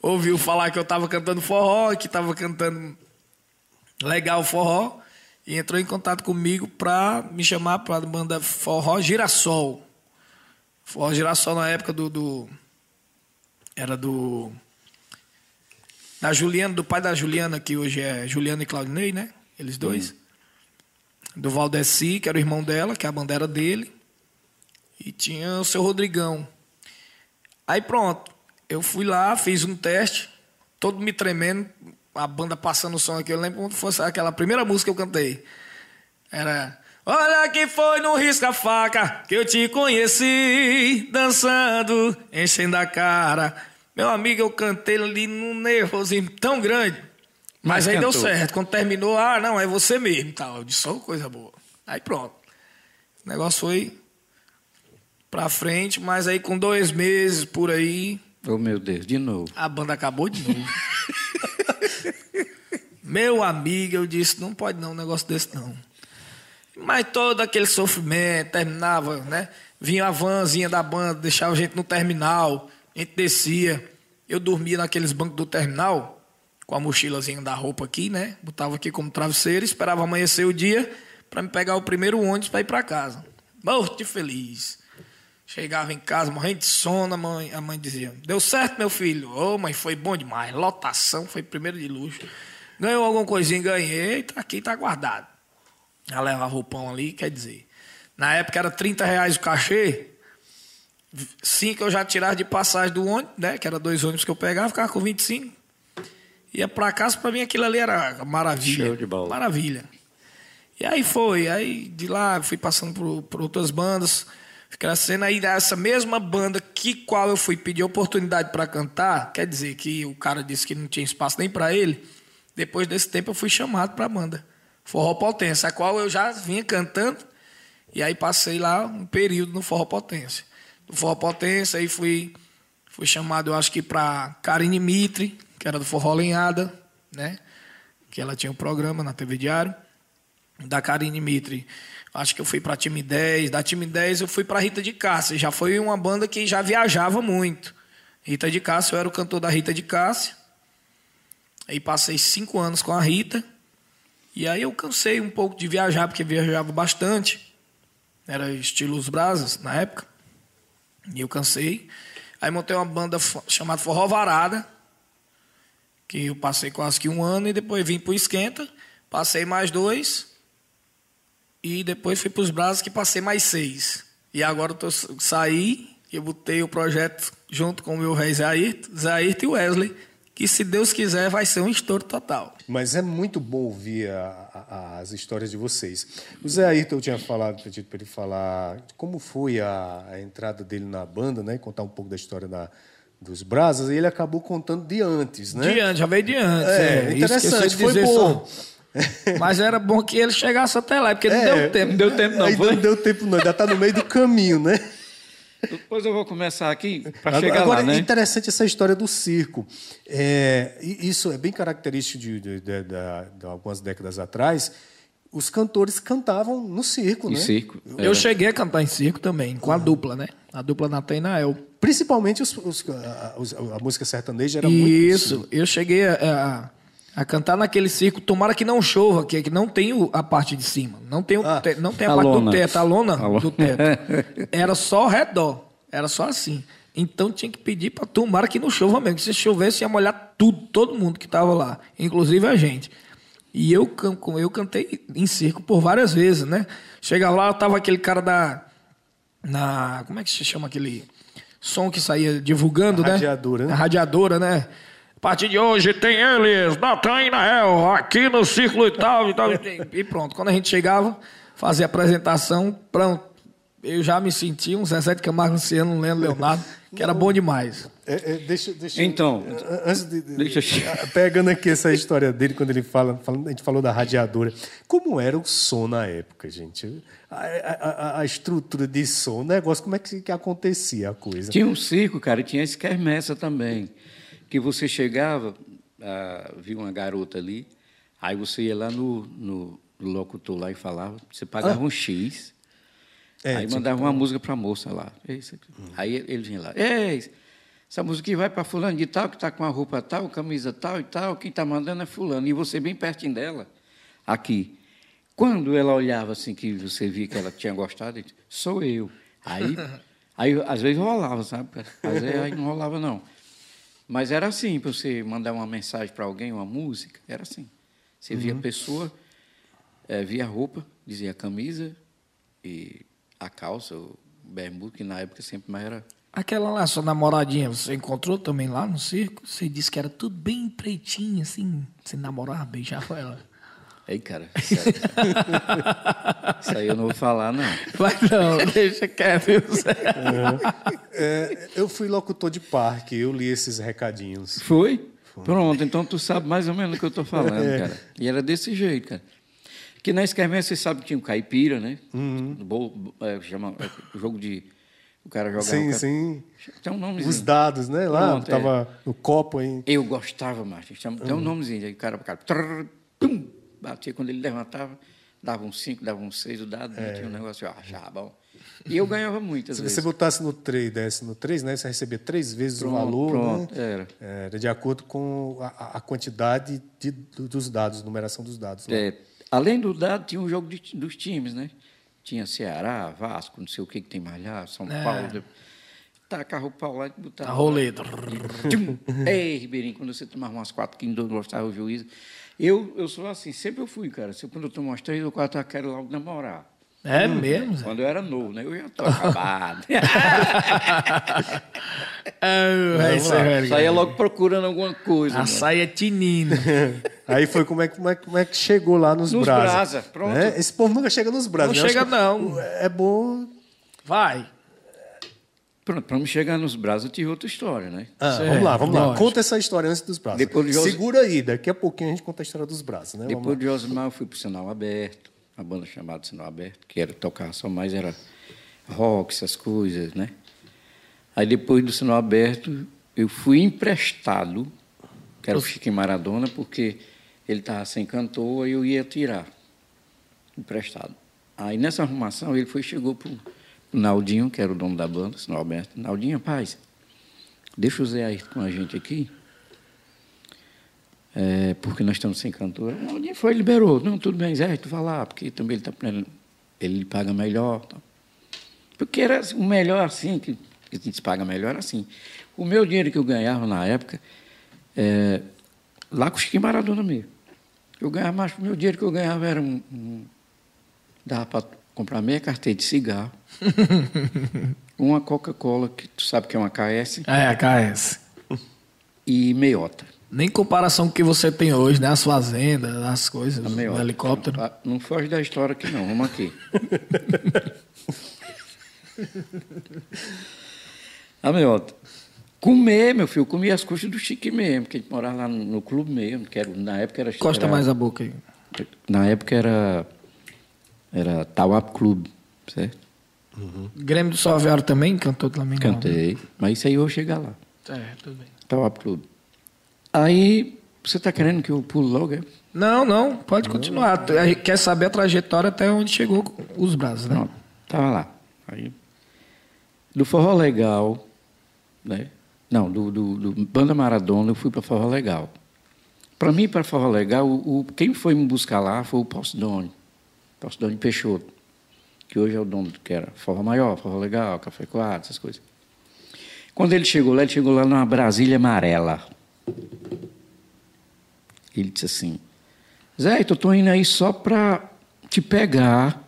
ouviu falar que eu tava cantando forró, que tava cantando legal forró, e entrou em contato comigo pra me chamar pra banda Forró Girassol. Forró Girassol na época do. do- era do. Da Juliana, do pai da Juliana, que hoje é Juliana e Claudinei, né? Eles dois do Valdeci, que era o irmão dela, que a bandeira dele, e tinha o seu Rodrigão. Aí pronto, eu fui lá, fiz um teste, todo me tremendo, a banda passando o som aqui, eu lembro como fosse aquela primeira música que eu cantei. Era Olha que foi no risca-faca que eu te conheci, dançando, enchendo a cara. Meu amigo, eu cantei ali num nervosismo tão grande. Mas, Mas aí deu cantou. certo. Quando terminou, ah, não, é você mesmo. Tal. Eu disse, só coisa boa. Aí pronto. O negócio foi pra frente, mas aí com dois meses por aí, Oh, meu Deus, de novo. a banda acabou de novo. Meu amigo, eu disse, não pode não um negócio desse não. Mas todo aquele sofrimento, terminava, né? Vinha a vanzinha da banda, deixava a gente no terminal, a gente descia. Eu dormia naqueles bancos do terminal, com a mochilazinha da roupa aqui, né? Botava aqui como travesseiro, esperava amanhecer o dia para me pegar o primeiro ônibus para ir para casa. Morto de feliz. Chegava em casa morrendo de sono, a mãe, a mãe dizia: Deu certo, meu filho? Ô, mãe, foi bom demais. Lotação, foi primeiro de luxo. Ganhou alguma coisinha, ganhei, tá aqui, tá guardado. Ela leva roupão ali, quer dizer. Na época era 30 reais o cachê. Cinco eu já tirava de passagem do ônibus, né? Que era dois ônibus que eu pegava, ficava com 25. Ia pra casa, pra mim aquilo ali era maravilha. Show de bola. Maravilha. E aí foi, aí de lá fui passando por, por outras bandas, fui crescendo aí essa mesma banda que qual eu fui pedir oportunidade para cantar, quer dizer que o cara disse que não tinha espaço nem para ele. Depois desse tempo eu fui chamado para a banda Forró Potência, a qual eu já vinha cantando e aí passei lá um período no Forró Potência. Do Forró Potência aí fui fui chamado, eu acho que para Karine Mitre, que era do Forró Lenhada, né? Que ela tinha um programa na TV Diário da Karine Mitre. Acho que eu fui para time 10, da time 10 eu fui para Rita de Cássia. Já foi uma banda que já viajava muito. Rita de Cássia, eu era o cantor da Rita de Cássia. Aí passei cinco anos com a Rita. E aí eu cansei um pouco de viajar, porque viajava bastante. Era estilo Os Brasas na época. E eu cansei. Aí montei uma banda chamada Forró Varada, que eu passei quase que um ano, e depois vim pro Esquenta, passei mais dois, e depois fui pros Brasas que passei mais seis. E agora eu tô, saí, eu botei o projeto junto com o meu rei Zé Ayrton, Zé Ayrton e Wesley, que se Deus quiser vai ser um estouro total. Mas é muito bom ouvir a- a- as histórias de vocês. O Zé Ayrton eu tinha falado, pedido para ele falar como foi a, a entrada dele na banda, né? Contar um pouco da história da, dos Brasas. E ele acabou contando de antes, né? De antes, já veio de antes. É, isso interessante, foi bom. só. Mas era bom que ele chegasse até lá, porque não É, deu tempo. Não deu tempo, não, Ainda foi? não deu tempo, não. Ainda está no meio do caminho, né? Depois eu vou começar aqui para chegar agora, lá, é né? interessante essa história do circo. É, e isso é bem característico de, de- de- de algumas décadas atrás. Os cantores cantavam no circo, Em né? circo. Eu cheguei a cantar em circo também, com a dupla, né? A dupla Natan e Nael. Principalmente os- os- a, a música sertaneja era muito Isso, eu cheguei a, a- a cantar naquele circo, tomara que não chova, que, que não tem o- a parte de cima, não tem, o Ah, te- não tem a, a parte do lona. teto, a lona A lona. do teto. Era só ao redor, era só assim. Então tinha que pedir para tomara que não chova mesmo, que se chovesse ia molhar tudo, todo mundo que estava lá, inclusive a gente. E eu, eu cantei em circo por várias vezes, né? Chegava lá, tava aquele cara da. Na, como é que se chama aquele som que saía divulgando, A né? radiadora, né? A radiadora, né? Partir de hoje tem eles, Natan e Nael, aqui no círculo e tal, e tal. E pronto, quando a gente chegava, fazia a apresentação, pronto. Eu já me sentia um Zezé de Camargo Luciano, um Leandro Leonardo, que era bom demais. É, é, deixa, deixa, Então, antes de, de- deixa eu- pegando aqui essa história dele quando ele fala, a gente falou da radiadora. Como era o som na época, gente? A, a- a- a estrutura de som, o negócio, como é que, que acontecia a coisa? Tinha um circo, cara, e tinha esse quermessa também. Que você chegava, ah, via uma garota ali, aí você ia lá no, no, no locutor lá e falava, você pagava um X, É, aí mandava uma música para a moça lá. Esse aqui. Aí ele vinha lá, Ei, essa música vai para fulano de tal, que está com a roupa tal, camisa tal e tal, quem está mandando é fulano. E você bem pertinho dela, aqui. Quando ela olhava assim, que você via que ela tinha gostado, ele disse, sou eu. Aí, aí às vezes rolava, sabe? Às vezes aí não rolava, não. Mas era assim, para você mandar uma mensagem para alguém, uma música, era assim. Você via a pessoa, eh, via a roupa, dizia a camisa e a calça, o bermuda, que na época sempre mais era. Aquela lá, sua namoradinha, você encontrou também lá no circo? Você disse que era tudo bem pretinho, assim, você namorava, beijava ela. Ei, cara, isso aí, isso aí eu não vou falar, não. Vai não, deixa quieto. Zé. É, eu fui locutor de parque, eu li esses recadinhos. Foi? Pronto, então tu sabe mais ou menos o que eu estou falando, É. cara. E era desse jeito, cara. Que na Esquermé, você sabe que tinha um caipira, né? Bo- é, chama, é, o jogo de... O cara jogava... Sim, o cara- sim. Tem um nomezinho. Os dados, né? Lá, Pronto, é. tava no copo aí. Eu gostava, Martin. Chama, Tem um nomezinho. Aí o cara, o cara trrr, pum, batia quando ele levantava, dava um cinco, dava um seis, o dado, tinha um negócio, eu achava bom. E eu ganhava muitas Se vezes. você botasse no 3, desse no 3, né? Você recebia três vezes Pronto, o valor, pronto, né? era. Era de acordo com a, a quantidade de- do- dos dados, numeração dos dados. É, além do dado, tinha um jogo de dos times, né? Tinha Ceará, Vasco, não sei o que que tem mais lá, São É. Paulo. de- Tacava o pau lá e botava. A roleta. Ei, Ribeirinho, quando você tomava umas quatro que não gostava o juiz. Eu, eu sou assim, sempre eu fui, cara. Se, quando eu tomo umas três ou quatro, eu quero logo namorar. É mesmo, Zé? Quando eu era novo, né? Eu já tô acabado. Ah, isso é velho. Saía logo procurando alguma coisa. A mano. saia tinina. Aí foi como é, que- como, é, como é que chegou lá nos, Nos brasa. brasa, pronto. Né? Esse povo nunca chega nos brasa. Não acho chega, não. É bom. Vai. Pronto, para me chegar nos braços, eu tive outra história, né? Ah, vamos lá, vamos lá. lógico. Conta essa história antes dos braços. Depois de José- Segura aí, daqui a pouquinho a gente conta a história dos braços, né? Depois de Osmar, eu fui para o Sinal Aberto, a banda chamada Sinal Aberto, que era tocar só mais era rock, essas coisas, né? Aí depois do Sinal Aberto, eu fui emprestado, que era o Chiquinho Maradona, porque ele estava sem cantor, aí eu ia tirar, emprestado. Aí nessa arrumação, ele foi e chegou para o Naldinho, que era o dono da banda, Sinal Aberto. Naldinho, rapaz, deixa o Zé aí com a gente aqui, é, porque nós estamos sem cantor. Naldinho foi, liberou. Não, tudo bem, Zé, tu vai lá, porque também ele, tá, ele lhe paga melhor. Porque era assim, o melhor assim, que, que a gente paga melhor assim. O meu dinheiro que eu ganhava na época, é, lá com o Chiquinho Maradona mesmo. Eu ganhava mais, o meu dinheiro que eu ganhava era um. um dava para comprar meia carteira de cigarro, uma Coca-Cola, que tu sabe que é uma KS, É, a KS. e meiota. Nem comparação com o que você tem hoje, né? As fazendas, as coisas, o helicóptero. Ah, Não foge da história aqui, não. Vamos aqui. A meiota. Comer, meu filho, comia as costas do Chique mesmo, porque a gente morava lá no, no clube mesmo, que era, na época era... Costa era- mais a boca aí. Na época era... Era Tauap Clube, certo? Grêmio do Salviário também cantou também? não, né? Cantei. Mas isso aí eu vou chegar lá. É, tudo bem. Tauap Clube. Aí, você está querendo que eu pulo logo, é? Não, não, pode continuar. Gente quer saber a trajetória até onde chegou os braços, né? Pronto, tava lá. Aí, do Forró Legal, né? Não, do, do, do Banda Maradona, eu fui para Forró Legal. Para mim, para Forró Legal, o, o- quem foi me buscar lá foi o Postdone, Postdone Peixoto, que hoje é o dono, que era Forró Maior, Forró Legal, Café Quatro, essas coisas. Quando ele chegou lá, ele chegou lá numa Brasília amarela. Ele disse assim, Zé, eu estou indo aí só para te pegar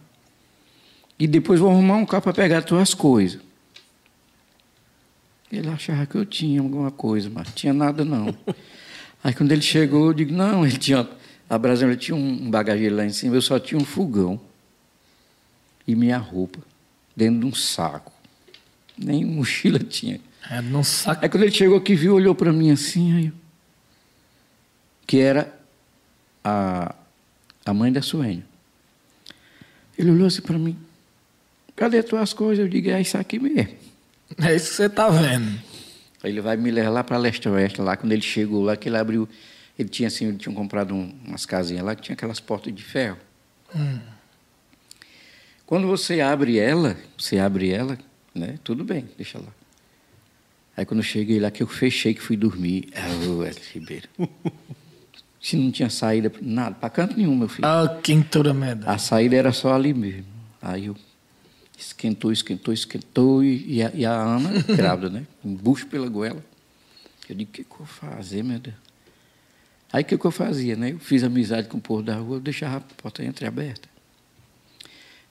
e depois vou arrumar um carro para pegar as tuas coisas. Ele achava que eu tinha alguma coisa, mas tinha nada não. Aí quando ele chegou, eu digo, não, ele tinha. A Brasília tinha um bagageiro lá em cima, eu só tinha um fogão e minha roupa dentro de um saco. Nem mochila tinha. É, num saco. Aí quando ele chegou aqui, viu, olhou para mim assim, aí, que era a, a mãe da Suênia. Ele olhou assim para mim, cadê tuas coisas? Eu digo, é isso aqui mesmo. É isso que você tá vendo. Aí ele vai me levar lá para leste oeste, lá quando ele chegou lá, que ele abriu, ele tinha assim, ele tinha comprado um, umas casinhas lá que tinha aquelas portas de ferro. Quando você abre ela, você abre ela, né? Tudo bem, deixa lá. Aí quando eu cheguei lá, que eu fechei, que fui dormir, ah, Wesley Ribeiro. Se não tinha saída, nada, para canto nenhum, meu filho. Ah, quintura merda. A saída era só ali mesmo. Aí eu esquentou, esquentou, esquentou, e, e a, e a Ana, grávida, né? Um bucho pela goela. Eu digo, o que, que eu vou fazer, meu Deus? Aí o que, que eu fazia, né? Eu fiz amizade com o povo da rua, eu deixava a porta entreaberta.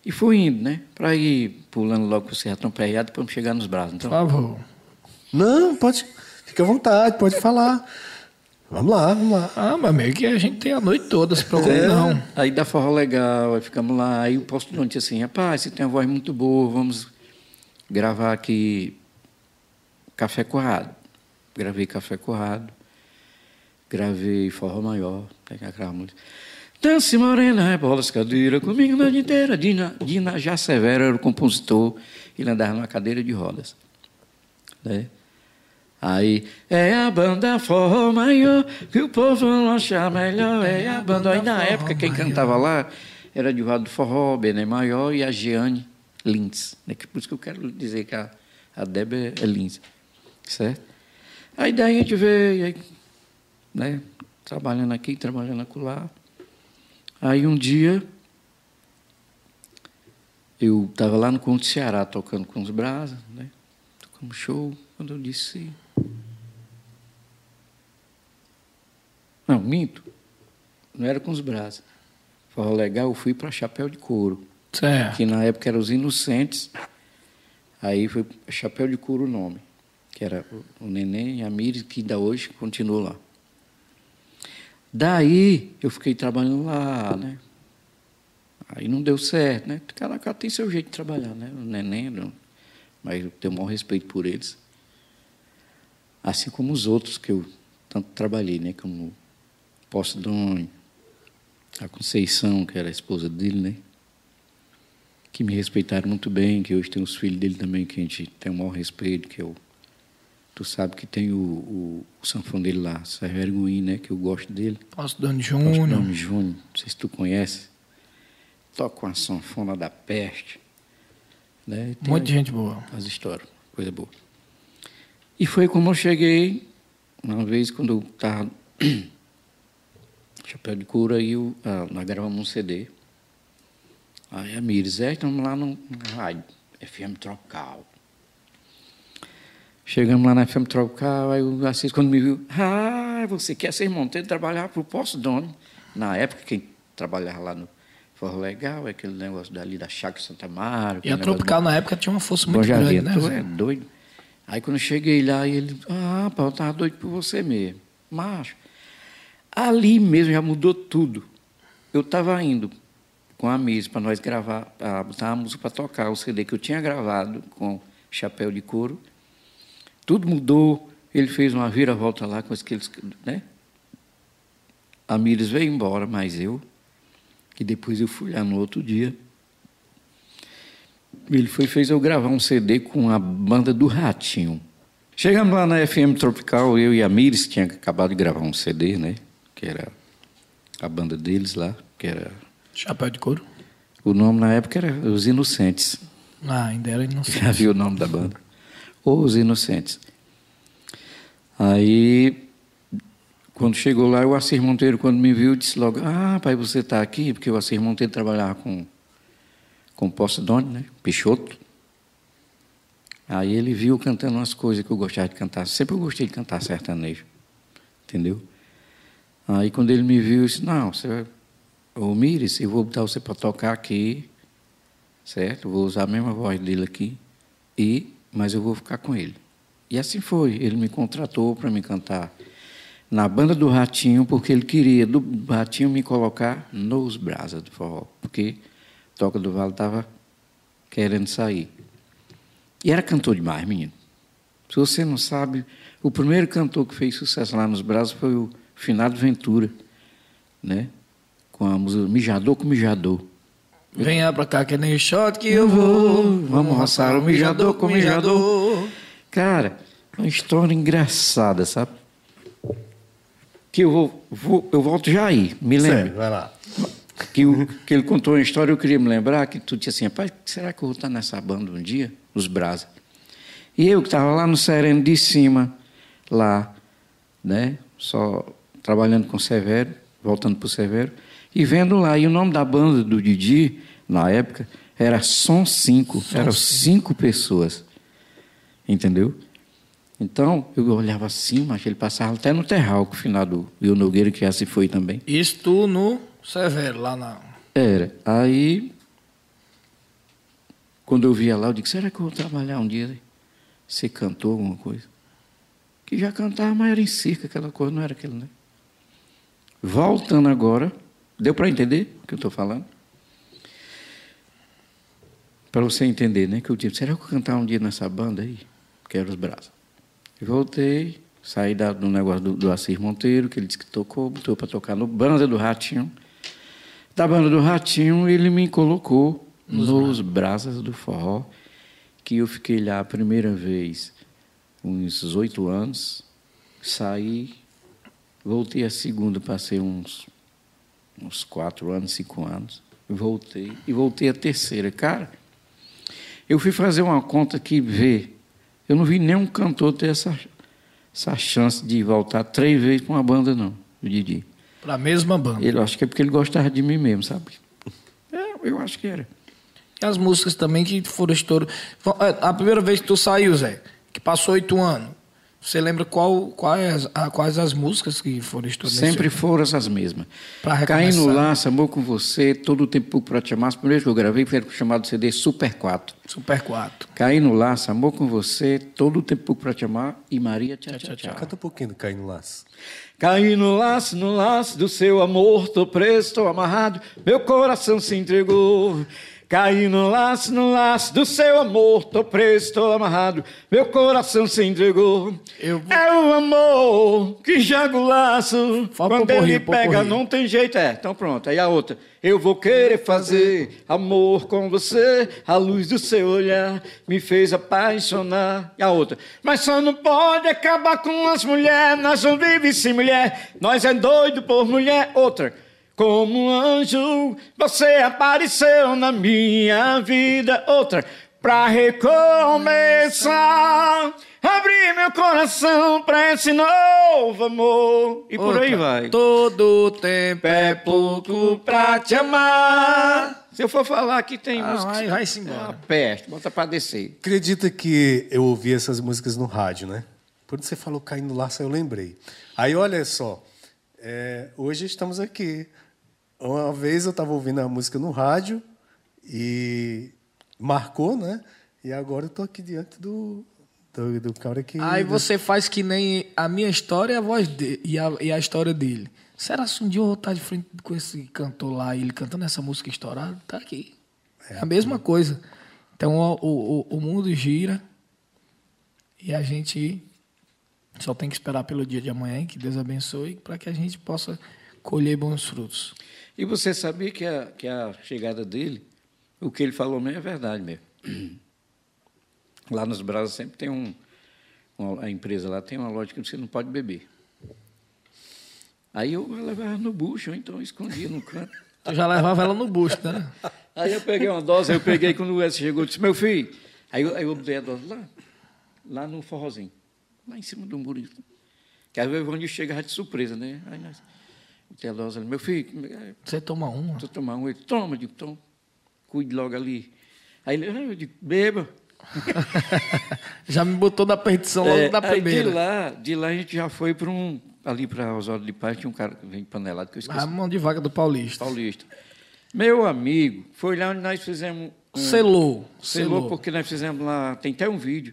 E fui indo, né? Para ir pulando logo com o sertão perreado para chegar nos braços. Então, Por favor. Não, pode. Fica à vontade, pode falar. Vamos lá, vamos lá. Ah, mas meio que a gente tem a noite toda, se preocupe É. não. Aí dá forró legal, aí ficamos lá. Aí o posto não disse assim, rapaz, você tem uma voz muito boa, vamos gravar aqui Café Corrado. Gravei Café Corrado, gravei Forró Maior, aquela música. Dance morena, rebola as cadeiras, comigo a noite inteira. Dina, Dina Já Severo era o compositor, ele andava numa cadeira de rodas. Né? Aí, é a banda forró maior, que o povo não acha melhor, é a banda. Aí na época quem cantava lá era Divaldo Forró, Bené Maior e a Jeane Lins. Né? Por isso que eu quero dizer que a, a Débora é Lins. Certo? Aí daí a gente veio, aí, né? trabalhando aqui, trabalhando acolá. Aí um dia eu estava lá no Conto Ceará tocando com os brasas, né? tocando show, quando eu disse. Não, minto. Não era com os brasas. Forró legal, eu fui para Chapéu de Couro, Certo. que na época era os Inocentes. Aí foi Chapéu de Couro o nome, que era o- o Neném e a Miri, que ainda hoje continua lá. Daí eu fiquei trabalhando lá, né? Aí não deu certo, né? Cada cara tem seu jeito de trabalhar, né? O neném, não- mas eu tenho o maior respeito por eles. Assim como os outros que eu tanto trabalhei, né? Como Poço Doni, a Conceição, que era a esposa dele, né? Que me respeitaram muito bem, que hoje tem os filhos dele também, que a gente tem o maior respeito, que eu... Tu sabe que tem o, o, o sanfoneiro lá, Sérgio Erguim, né? Que eu gosto dele. Posso Júnior. nome Júnior, não sei se tu conhece. Toca uma sanfona da peste. Né? Tem Muita gente boa. As histórias, coisa boa. E foi como eu cheguei, uma vez quando eu estava chapéu de couro, aí eu, ah, nós gravamos um CD. Aí a Mires, é, estamos lá no, rádio, FM Tropical. Chegamos lá na FM Tropical, aí o Assis, quando me viu, ah, você quer ser monteiro, trabalhar para o Poço Dono. Na época, quem trabalhava lá no Forró Legal, aquele negócio dali da Chácara Santa Mara. E a Tropical na época tinha uma força muito grande, né? é doido. Aí quando eu cheguei lá, ele, ah, Paulo, eu estava doido por você mesmo. Macho, ali mesmo já mudou tudo. Eu estava indo com a Miss para nós gravar, a, botar a música para tocar, o CD que eu tinha gravado com chapéu de couro. Tudo mudou. Ele fez uma vira-volta lá com aqueles. Né? A Mires veio embora, mas eu, que depois eu fui lá no outro dia. Ele foi fez eu gravar um CD com a banda do Ratinho. Chegamos lá na FM Tropical, eu e a Mires tinha acabado de gravar um CD, né? Que era a banda deles lá, que era Chapéu de couro. o nome na época era Os Inocentes. Ah, ainda era inocente. Já viu o nome da banda? Os Inocentes. Aí, quando chegou lá, o Assir Monteiro, quando me viu, disse logo: Ah, pai, você está aqui? Porque o Assir Monteiro trabalhava com, com Doni, né? Peixoto. Aí ele viu cantando umas coisas que eu gostava de cantar. Sempre eu gostei de cantar sertanejo. Entendeu? Aí quando ele me viu, disse: Não, você vai. Ô Mires, eu vou botar você para tocar aqui, certo? Vou usar a mesma voz dele aqui, e, mas eu vou ficar com ele. E assim foi. Ele me contratou para me cantar na banda do Ratinho, porque ele queria do Ratinho me colocar nos brasas do forró, porque Toca do Vale estava querendo sair. E era cantor demais, menino. Se você não sabe, o primeiro cantor que fez sucesso lá nos brasas foi o Finado Ventura, né? Com a música Mijador com Mijador. Venha pra cá que é nem shot que eu vou. Vamos roçar o mijador com mijador. Cara, uma história engraçada, sabe? Que eu vou, vou eu volto já aí, me lembro. Sério, vai lá. Que, o, que ele contou uma história, eu queria me lembrar que tu disse assim, rapaz, será que eu vou estar nessa banda um dia? Nos Brasa. E eu que estava lá no Sereno de cima, lá, né? Só trabalhando com o Severo, voltando para o Severo, e vendo lá. E o nome da banda do Didi, na época, era Som 5. Eram cinco pessoas. Entendeu? Então, eu olhava assim, mas ele passava até no terral, com o final do Will Nogueira, que já se foi também. Isso tu no Severo, lá na. Era. Aí, quando eu via lá, eu disse, será que eu vou trabalhar um dia? Ser cantor, alguma coisa? Que já cantava, mas era em circo, aquela coisa, não era aquilo, né? Voltando agora, deu para entender o que eu estou falando? Para você entender, né? Que eu disse, será que eu vou cantar um dia nessa banda aí? Quero os braços. Voltei, saí da, do negócio do, do Assir Monteiro, que ele disse que tocou, botou para tocar no Banda do Ratinho. Da Banda do Ratinho, ele me colocou nos, nos Brasas do Forró, que eu fiquei lá a primeira vez, uns oito anos, saí, voltei a segunda, passei uns, uns quatro anos, cinco anos, voltei, e voltei a terceira. Cara, eu fui fazer uma conta que vê, eu não vi nenhum cantor ter essa, essa chance de voltar três vezes para uma banda, não, o Didi. Para a mesma banda. Ele acho que é porque ele gostava de mim mesmo, sabe? É, eu acho que era. E as músicas também que foram estouro. É, A primeira vez que tu saiu, Zé, que passou oito anos, você lembra qual, quais, a- quais as músicas que foram nesse- Sempre foram essas mesmas. Recomeçar. Caindo lá, Amor com você, todo o tempo para te amar. Os primeiros que eu gravei foi o chamado CD Super 4. Super 4. Caindo lá, Amor com você, todo o tempo para te amar e Maria tchau, tchau, tchau. Canta um pouquinho do Caio no Laço. Caí no laço, no laço do seu amor, tô preso, tô amarrado, meu coração se entregou. Caí no laço, no laço do seu amor, tô preso, tô amarrado, meu coração se entregou. Eu vou- É o amor que joga o laço, Fala quando ele pega poporri. não tem jeito, é. Então pronto, aí a outra. Eu vou querer fazer amor com você, a luz do seu olhar me fez apaixonar. E a outra. Mas só não pode acabar com as mulheres, nós não vivemos sem mulher, nós é doido por mulher. Outra. Como um anjo, você apareceu na minha vida. Outra. Pra recomeçar, abrir meu coração pra esse novo amor. E por aí Outra. vai. Todo tempo É pouco pra te amar. Se eu for falar que tem Ah, música. vai- vai-se É embora. peste, bota pra descer. Acredita que eu ouvi essas músicas no rádio, né? Quando você falou Caio no Laço, eu lembrei. Aí, olha só, é, hoje estamos aqui. Uma vez eu estava ouvindo a música no rádio e marcou, né? E agora eu tô aqui diante do, do, do cara que... Aí você faz que nem a minha história e a voz dele, e a, e a história dele. Será que um dia eu vou estar de frente com esse cantor lá e ele cantando essa música estourada? Tá aqui. É a mesma coisa. Então o, o, o mundo gira e a gente só tem que esperar pelo dia de amanhã, que Deus abençoe, para que a gente possa colher bons frutos. E você sabia que a, que a chegada dele, o que ele falou mesmo é verdade mesmo. Lá nos Brasas sempre tem um. uma- a empresa lá tem uma loja que você não pode beber. Aí eu levava no bucho, ou então eu escondia no canto. Tu já levava ela no busto, né? Aí eu peguei uma dose, eu peguei quando o S chegou, eu disse, meu filho. Aí eu, aí eu dei a dose lá, lá no forrozinho, lá em cima do muro. Que às vezes o Evandro chegava de surpresa, né? Aí nós, dose ali, meu filho, Você toma uma. tu tomar um, ele, toma, eu digo, toma, cuide logo ali. Aí ele, ah, eu digo, beba. Já me botou na perdição logo É, da aí primeira. de lá, de lá a gente já foi para um, ali para Osório de Paz, tinha um cara que vem panelado, que eu esqueci, A mão de vaca do Paulista. paulista. Meu amigo, foi lá onde nós fizemos um, Selou. Selou porque nós fizemos lá, tem até um vídeo,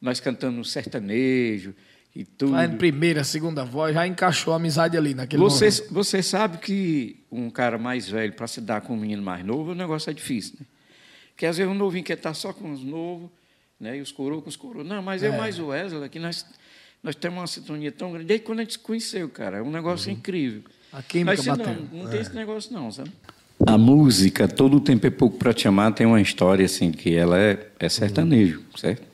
nós cantando sertanejo e tudo. Vai em primeira, segunda voz, já encaixou a amizade ali naquele Você, momento. você sabe que um cara mais velho, para se dar com um menino mais novo, o negócio é difícil, né? Porque às vezes o novinho quer estar só com os novos, né? E os coroas com os coroas. Não, mas eu mais o Wesley, aqui nós, nós temos uma sintonia tão grande. Desde quando a gente se conheceu, cara. É um negócio incrível. A química Mas se não, não tem esse negócio não, sabe? A música, todo o tempo é pouco para te amar, tem uma história assim, que ela é, é sertanejo, certo?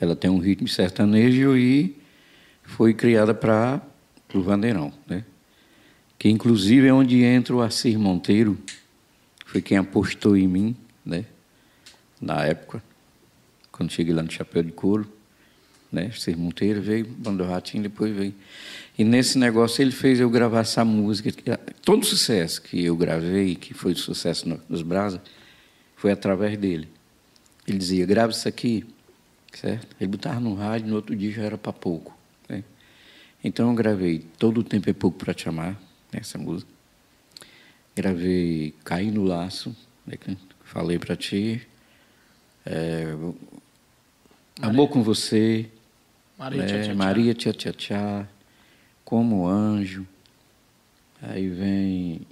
Ela tem um ritmo sertanejo e foi criada para o Vandeirão, né? Que inclusive é onde entra o Assir Monteiro, foi quem apostou em mim, né? Na época, quando cheguei lá no Chapéu de Couro, né? Assir Monteiro veio, mandou ratinho, depois veio. E nesse negócio ele fez eu gravar essa música. Todo o sucesso que eu gravei, que foi sucesso no- nos Brasa, foi através dele. Ele dizia, grava isso aqui, certo? Ele botava no rádio, no outro dia já era para pouco. Então eu gravei Todo o Tempo é Pouco para Te Amar, né, essa música. Gravei Cair no Laço, né, falei para ti. É, Amor com Você, Maria, né, tchau, tchau. Maria Tchá Tchá Tchá, Como Anjo. Aí vem.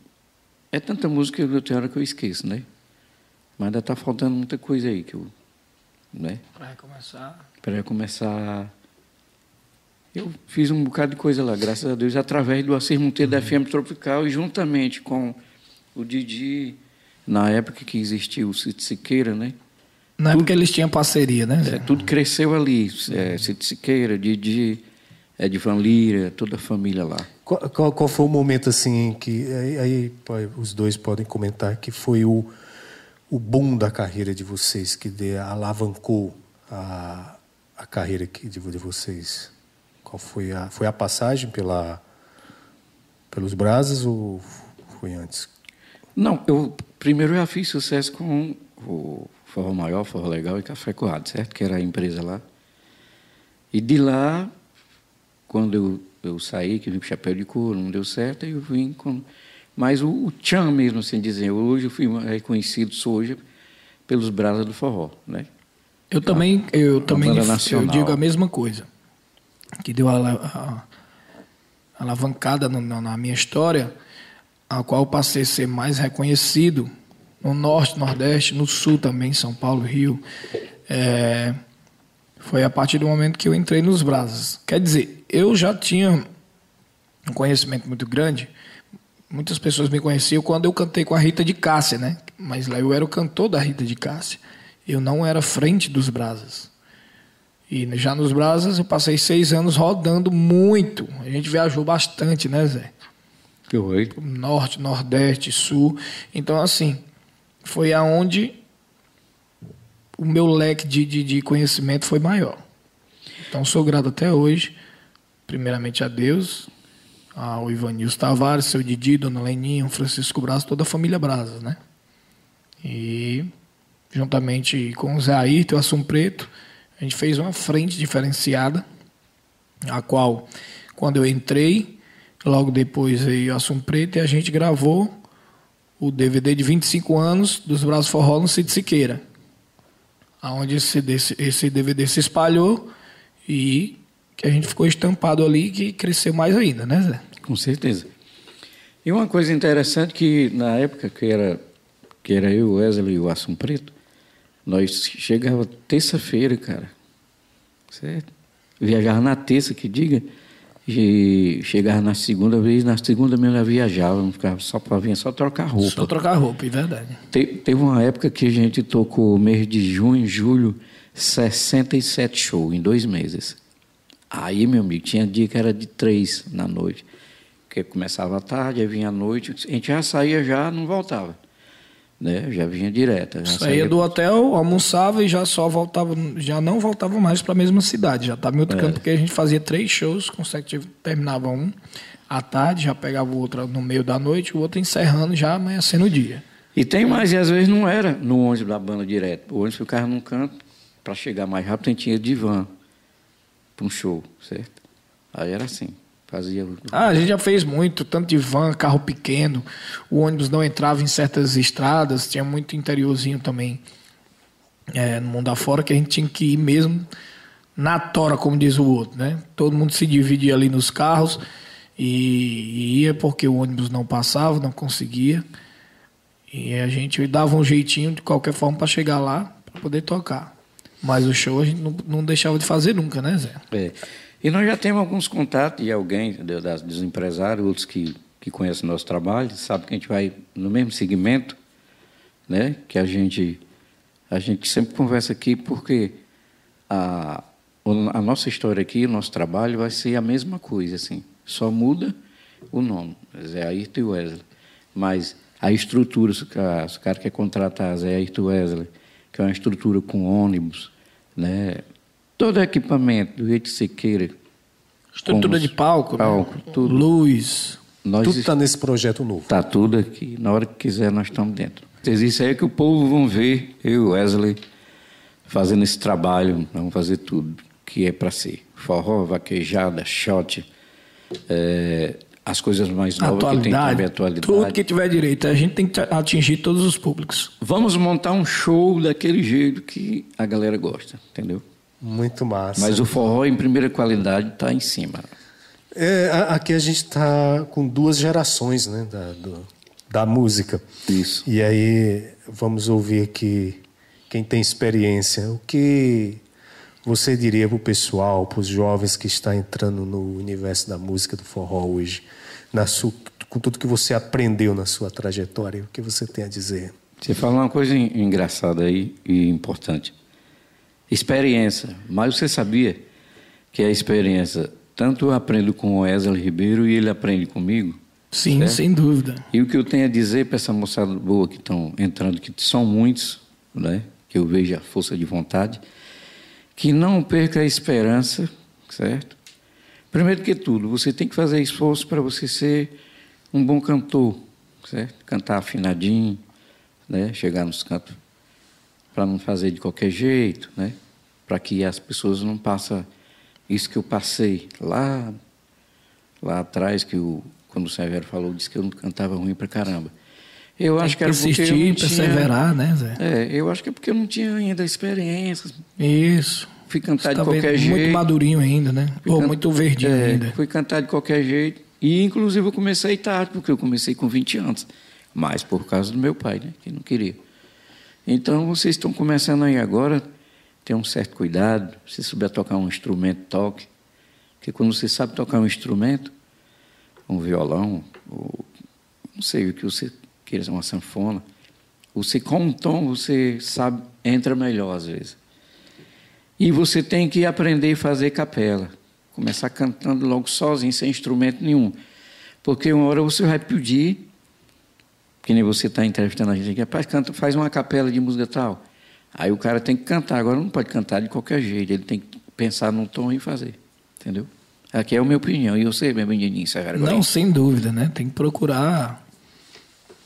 É tanta música que eu tenho hora que eu esqueço, né? Mas ainda está faltando muita coisa aí que eu. Né? Pra recomeçar. Para começar. Eu fiz um bocado de coisa lá, graças a Deus, através do Assir Monteiro da FM Tropical e juntamente com o Didi, na época que existia o Cito Siqueira, né? Na época eles tinham parceria, né? É, tudo cresceu ali. É, Cito Siqueira, Didi, Edvan Lira, toda a família lá. Qual, qual- qual foi o momento assim que aí, aí, pai, os dois podem comentar que foi o, o boom da carreira de vocês que de, alavancou a, a carreira que, de, de vocês? Qual foi a foi a passagem pela pelos Brasas ou foi antes? Não, eu primeiro eu já fiz sucesso com o Forró Maior, Forró Legal e Café Coado, certo? Que era a empresa lá. E de lá, quando eu, eu saí, que vim com chapéu de couro, não deu certo, aí eu vim com. Mas o, o Tchan mesmo, assim dizer, hoje eu fui reconhecido, sou hoje, pelos Brasas do Forró, né? Eu também, eu também eu digo a mesma coisa. Que deu a, a- a alavancada no- no- na minha história, a qual passei a ser mais reconhecido no norte, nordeste, no sul também, São Paulo, Rio. É, foi a partir do momento que eu entrei nos Brasas. Quer dizer, eu já tinha um conhecimento muito grande. Muitas pessoas me conheciam quando eu cantei com a Rita de Cássia, né? Mas lá eu era o cantor da Rita de Cássia. Eu não era frente dos Brasas. E já nos Brasas eu passei seis anos rodando muito. A gente viajou bastante, né, Zé? Que foi? Norte, Nordeste, Sul. Então, assim, foi aonde o meu leque de, de, de conhecimento foi maior. Então, sou grato até hoje, primeiramente a Deus, ao Ivanilson Tavares, seu Didi, Dona Leninha, Francisco Braz, toda a família Brazas, né? E, juntamente com o Zé Ayrton o Assum Preto, a gente fez uma frente diferenciada, a qual, quando eu entrei, logo depois veio o Assum Preto e a gente gravou o DVD de 25 anos dos Brazos Forró no Cid Siqueira, aonde esse, esse DVD se espalhou e que a gente ficou estampado ali que cresceu mais ainda, né, Zé? Com certeza. E uma coisa interessante que na época que era que era eu, Wesley e o Assum Preto, nós chegava terça-feira, cara. Certo? Viajava na terça, que diga, e chegava na segunda vez, na segunda mesmo já viajava, não ficava só para vir, só trocar roupa. Só trocar roupa, é verdade. Te- teve uma época que a gente tocou mês de junho, julho, 67 shows em dois meses. Aí, meu amigo, tinha dia que era de três na noite. Porque começava à tarde, aí vinha à noite, a gente já saía já, não voltava. Né? Já vinha direto. Já Saía do hotel, almoçava e já só voltava, já não voltava mais para a mesma cidade, já estava em outro canto, porque a gente fazia três shows consecutivos, terminava um à tarde, já pegava o outro no meio da noite, o outro encerrando já amanhecendo o dia. E tem mais, e às vezes não era no ônibus da banda direto. O ônibus ficava num canto, para chegar mais rápido, a gente tinha de van para um show, certo? Aí era assim, fazia. Ah, a gente já fez muito, tanto de van, carro pequeno, o ônibus não entrava em certas estradas, tinha muito interiorzinho também, é, no mundo afora, que a gente tinha que ir mesmo na tora, como diz o outro, né? Todo mundo se dividia ali nos carros e, e ia porque o ônibus não passava, não conseguia. E a gente dava um jeitinho de qualquer forma para chegar lá, para poder tocar. Mas o show a gente não, não, deixava de fazer nunca, né, Zé? É. E nós já temos alguns contatos de alguém, dos empresários, outros que, que conhecem o nosso trabalho, sabe que a gente vai no mesmo segmento, né? Que a gente, a gente sempre conversa aqui porque a, a nossa história aqui, o nosso trabalho vai ser a mesma coisa, assim. Só muda o nome, Zé Ayrton e Wesley. Mas a estrutura, se o cara, o cara quer contratar Zé Ayrton e Wesley, que é uma estrutura com ônibus, né? Todo equipamento do jeito que você queira. Estrutura de palco, né? palco né? tudo. luz. Nós tudo está nesse projeto novo. Está tudo aqui. Na hora que quiser, nós estamos dentro. Isso aí é que o povo vão ver, eu e Wesley, fazendo esse trabalho, vamos fazer tudo que é para ser. Forró, vaquejada, shot, é, as coisas mais novas atualidade, que tem também atualidade. Tudo que tiver direito. A gente tem que atingir todos os públicos. Vamos montar um show daquele jeito que a galera gosta, entendeu? Muito massa. Mas o forró em primeira qualidade está em cima. É, aqui a gente está com duas gerações né, da, do, da música. Isso. E aí vamos ouvir aqui quem tem experiência. O que você diria para o pessoal, para os jovens que estão entrando no universo da música do forró hoje, na sua, com tudo que você aprendeu na sua trajetória, o que você tem a dizer? Você falou uma coisa engraçada aí e importante. Experiência. Mas você sabia que a experiência, tanto eu aprendo com o Wesley Ribeiro e ele aprende comigo? Sim, certo? sem dúvida. E o que eu tenho a dizer para essa moçada boa que estão entrando, que são muitos, né? que eu vejo a força de vontade, que não perca a esperança, certo? Primeiro que tudo, você tem que fazer esforço para você ser um bom cantor, certo? Cantar afinadinho, né? Chegar nos cantos para não fazer de qualquer jeito, né? Para que as pessoas não passem isso que eu passei lá lá atrás que o quando o Severo falou disse que eu não cantava ruim para caramba. Eu Tem acho que, que era porque eu não perseverar, tinha, né, Zé? É, eu acho que é porque eu não tinha ainda experiência. Isso. Fui cantar Você de tá qualquer jeito. Muito madurinho ainda, né? Ou can... muito verdinho é, ainda. Fui cantar de qualquer jeito. E, inclusive, eu comecei tarde, porque eu comecei com 20 anos. Mas por causa do meu pai, né? Que não queria. Então, vocês estão começando aí agora, tenham um certo cuidado. Se souber tocar um instrumento, toque. Porque quando você sabe tocar um instrumento, um violão, ou não sei o que você que eles uma sanfona. Você, com um tom, você sabe, entra melhor às vezes. E você tem que aprender a fazer capela. Começar cantando logo sozinho, sem instrumento nenhum. Porque uma hora você vai pedir, que nem você está entrevistando a gente aqui, rapaz, canta, faz uma capela de música tal. Aí o cara tem que cantar. Agora não pode cantar de qualquer jeito, ele tem que pensar num tom e fazer. Entendeu? Aqui é a minha opinião. E você, meu menininho, Severo? Não, sem dúvida, né? Tem que procurar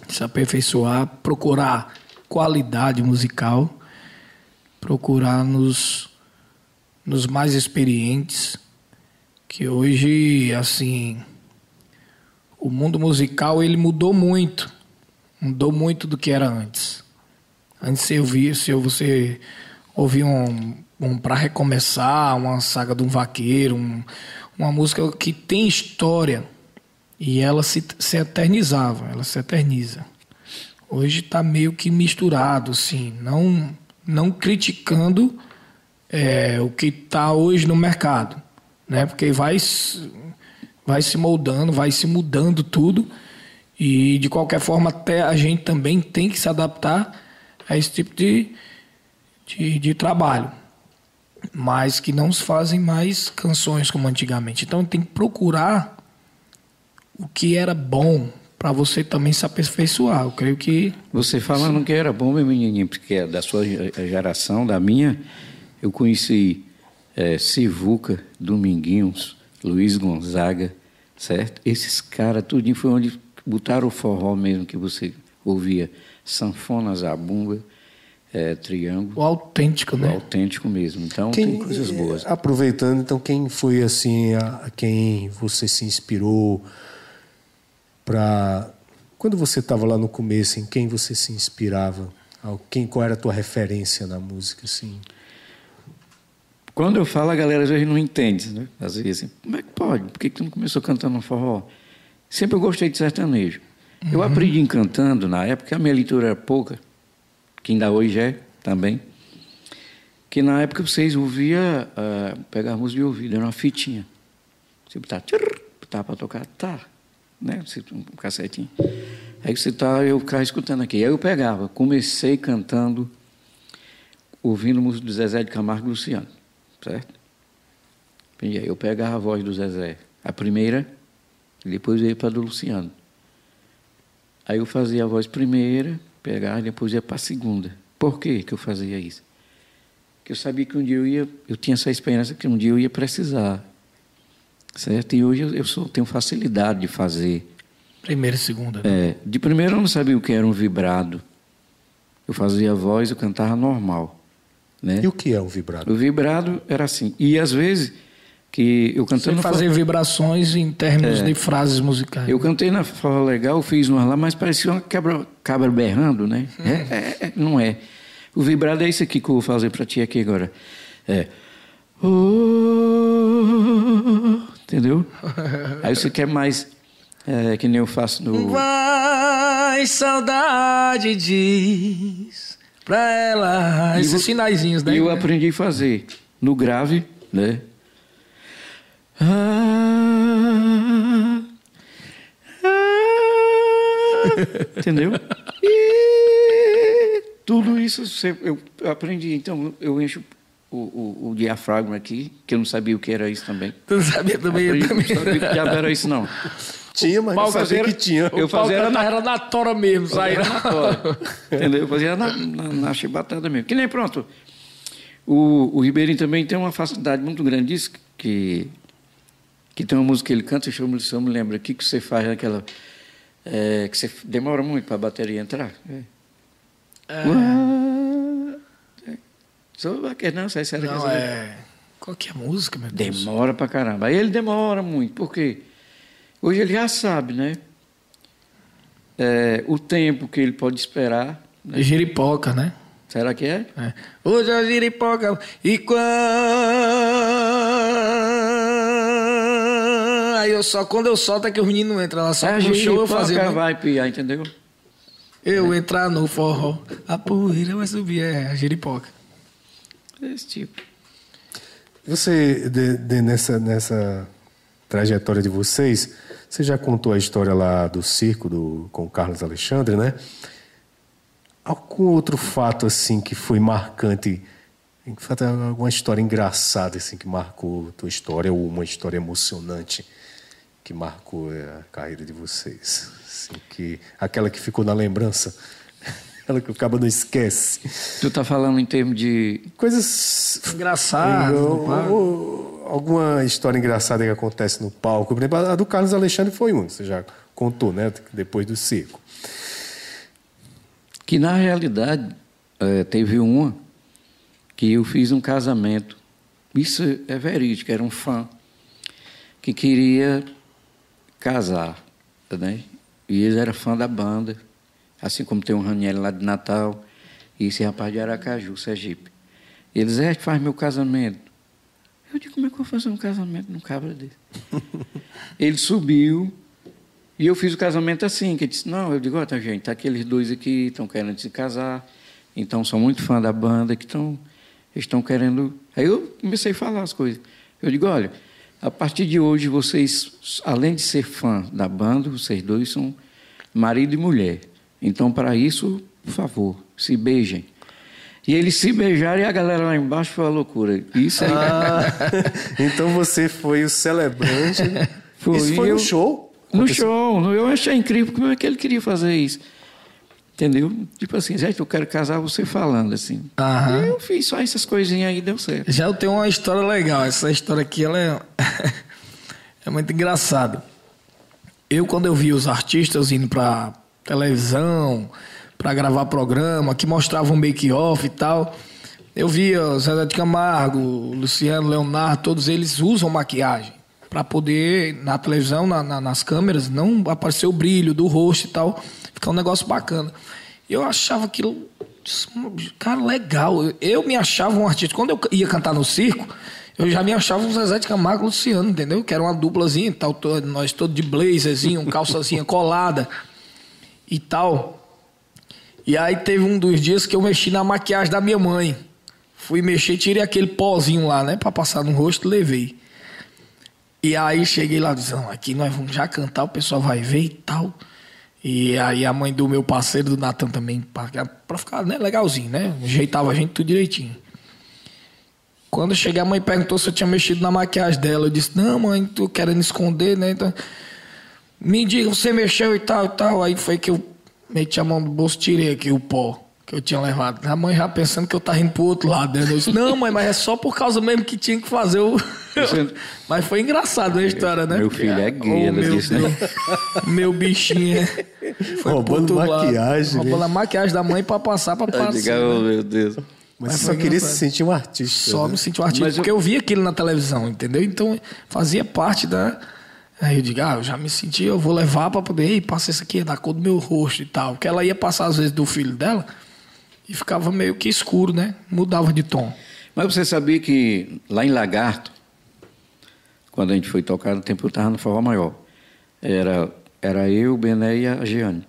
se aperfeiçoar, procurar qualidade musical, procurar nos, nos mais experientes, que hoje, assim, o mundo musical ele mudou muito, mudou muito do que era antes. Antes ouvia, se você ouvia um, um para recomeçar, uma saga de um vaqueiro, um, uma música que tem história e ela se, se eternizava, ela se eterniza. Hoje está meio que misturado, assim, não, não criticando é, o que está hoje no mercado, né? Porque vai, vai se moldando, vai se mudando tudo e de qualquer forma até a gente também tem que se adaptar a esse tipo de, de, de trabalho mas que não se fazem mais canções como antigamente. Então tem que procurar o que era bom para você também se aperfeiçoar. Eu creio que. Você falando que era bom, meu menininho, porque é da sua geração, da minha, eu conheci é, Sivuca, Dominguinhos, Luiz Gonzaga, certo? Esses caras, tudinho foi onde botaram o forró mesmo que você ouvia. Sanfona, zabumba é, triângulo. O autêntico, né? O autêntico mesmo. Então quem, tem coisas boas. Aproveitando, então, quem foi assim, a, a quem você se inspirou para quando você estava lá no começo, em quem você se inspirava? Quem, qual era a tua referência na música, assim? Quando eu falo, a galera às vezes não entende, né? Às vezes, assim, como é que pode? Por que, que tu não começou cantando forró? Sempre eu gostei de sertanejo. Uhum. Eu aprendi cantando na época, a minha leitura era pouca, que ainda hoje é também. Que na época vocês ouviam, uh, pegar música de ouvido, era uma fitinha. Você botar, botar para tocar, tá, né? Um cassetinho. Aí você tá, eu ficava escutando aqui. Aí eu pegava, comecei cantando, ouvindo música do Zezé de Camargo e Luciano, certo? E aí eu pegava a voz do Zezé, a primeira, e depois ia para do Luciano. Aí eu fazia a voz primeira, pegava e depois ia para a segunda. Por que que eu fazia isso? Porque eu sabia que um dia eu ia, eu tinha essa esperança que um dia eu ia precisar, certo? E hoje eu, eu sou, tenho facilidade de fazer Primeira e segunda. Né? É, de primeiro eu não sabia o que era um vibrado. Eu fazia voz, eu cantava normal. Né? E o que é um vibrado? O vibrado era assim. E às vezes que eu cantando Você fazer vibrações em termos é, de frases musicais. Eu cantei na Fala Legal, fiz uma lá, mas parecia uma cabra, cabra berrando, né? Hum. É, é, é, não é. O vibrado é isso aqui que eu vou fazer para ti aqui agora. É. Oh, entendeu? Aí você quer mais é, que nem eu faço no. Vai, saudade diz pra ela. Esses finaizinhos, né? Eu aprendi a fazer no grave, né? Ah, ah, entendeu? E tudo isso eu aprendi. Então eu encho o, o, o, diafragma aqui, que eu não sabia o que era isso também. Tu não sabia também? Aprendi, eu também. Não sabia o que era isso, não. Tinha, mas não sabia que tinha. Eu fazia era na, era na tora mesmo, saía na tora. Entendeu? Eu fazia na, na, na chibatada mesmo. Que nem pronto. O, o Ribeirinho também tem uma facilidade muito grande disso, que, que tem uma música que ele canta, me, se eu me lembro aqui, que você faz aquela. É, que você demora muito para a bateria entrar. É. É. Só não, sei se era Não, é. Qual que é a música, meu Deus? Demora pra caramba. Aí ele demora muito, por quê? Hoje ele já sabe, né? É, o tempo que ele pode esperar. Né? Giripoca, né? Será que é? é. Hoje é giripoca. E quando. Aí eu só, quando eu solto é que o menino entra lá. Só é, no show eu fazer. Né? vai piar, entendeu? Eu é. entrar no forró, a poeira vai subir. É, a giripoca. Esse tipo. Você, de, de, nessa, nessa trajetória de vocês, você já contou a história lá do circo do, com o Carlos Alexandre, né? Algum outro fato assim que foi marcante, alguma história engraçada assim que marcou a tua história ou uma história emocionante que marcou é, a carreira de vocês, assim, que aquela que ficou na lembrança, aquela que o cabo não esquece. Tu tá falando em termos de coisas engraçadas, alguma história engraçada que acontece no palco. Por exemplo, a do Carlos Alexandre foi uma, você já contou, né? Depois do circo. Que na realidade é, teve uma que eu fiz um casamento. Isso é verídico, era um fã que queria casar, né? E ele era fã da banda, assim como tem um Raniel lá de Natal e esse rapaz de Aracaju, Sergipe. Eles, é, faz meu casamento. Eu digo, como é que eu vou fazer um casamento num cabra dele? ele subiu e eu fiz o casamento assim, que ele disse, não, eu digo, ó, tá, gente, tá aqueles dois aqui, estão querendo se casar, então são muito fã da banda, que estão, estão querendo... Aí eu comecei a falar as coisas. Eu digo, olha, a partir de hoje vocês, além de ser fã da banda, vocês dois são marido e mulher. Então, para isso, por favor, se beijem. E eles se beijaram e a galera lá embaixo foi uma loucura. Isso aí. Ah, então você foi o celebrante. Foi, isso foi eu, no show? No Aconteceu? show. Eu achei incrível como é que ele queria fazer isso. Entendeu? Tipo assim, gente, eu quero casar você falando assim. Aham. Eu fiz só essas coisinhas aí deu certo. Já eu tenho uma história legal. Essa história aqui, ela é, é muito engraçada. Eu, quando eu vi os artistas indo pra televisão, para gravar programa, que mostrava um make-off e tal. Eu via Zé de Camargo, Luciano, Leonardo, todos eles usam maquiagem para poder, na televisão, na, na, nas câmeras, não aparecer o brilho do rosto e tal, ficar um negócio bacana. Eu achava aquilo Cara, legal. Eu, me achava um artista. Quando eu ia cantar no circo, eu já me achava um Zezé de Camargo e Luciano, entendeu? Que era uma duplazinha, tal, todo, nós todos de blazerzinho, calçazinha colada e tal. E aí teve um dos dias que eu mexi na maquiagem da minha mãe. Fui mexer, tirei aquele pozinho lá, né, para passar no rosto, levei. E aí cheguei lá dizendo, aqui nós vamos já cantar, o pessoal vai ver e tal. E aí a mãe do meu parceiro, do Natan também, para ficar né, legalzinho, né? Ajeitava a gente tudo direitinho. Quando eu cheguei, a mãe perguntou se eu tinha mexido na maquiagem dela. Eu disse, não, mãe, tô querendo esconder, né? Então, me diga, você mexeu e tal e tal. Aí foi que eu meti a mão no bolso, tirei aqui o pó que eu tinha levado. A mãe já pensando que eu tava indo pro outro lado. Né? Eu disse, não, mãe, mas é só por causa mesmo que tinha que fazer o. mas foi engraçado a história, né? Meu filho é gay, oh, meu disse, né? Meu bichinho é. Foi roubando maquiagem. Roubando a maquiagem da mãe pra passar pra passar. Diga, oh, meu Deus. Mas, mas só queria se sentir um artista. Só né? me sentir um artista, mas porque eu... eu vi aquilo na televisão, entendeu? Então fazia parte da. Aí eu digo, ah, eu já me senti, eu vou levar para poder, ei, passa isso aqui, é da cor do meu rosto e tal. Porque ela ia passar, às vezes, do filho dela e ficava meio que escuro, né? Mudava de tom. Mas você sabia que lá em Lagarto, quando a gente foi tocar, no tempo eu estava no Forró Maior. Era, era eu, o Bené e a Giane.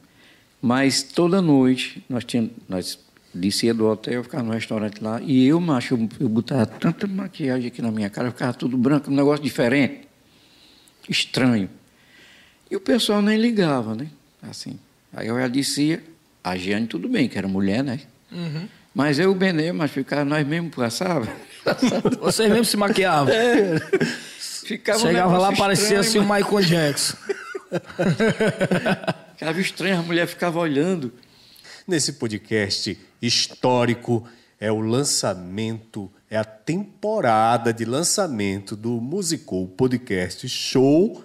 Mas toda noite nós tínhamos, nós descia do hotel, ficava no restaurante lá, e eu, macho, eu, eu botava tanta maquiagem aqui na minha cara, ficava tudo branco, um negócio diferente, estranho. E o pessoal nem ligava, né? Assim. Aí eu já descia, a Giane tudo bem, que era mulher, né? Uhum. Mas eu, o Benê, mas ficava, nós mesmo passava. Vocês mesmo se maquiavam? É. Ficava Chegava um lá, parecia assim o Michael Jackson. ficava estranho, a mulher ficava olhando. Nesse podcast histórico, é o lançamento, é a temporada de lançamento do Musical Podcast Show,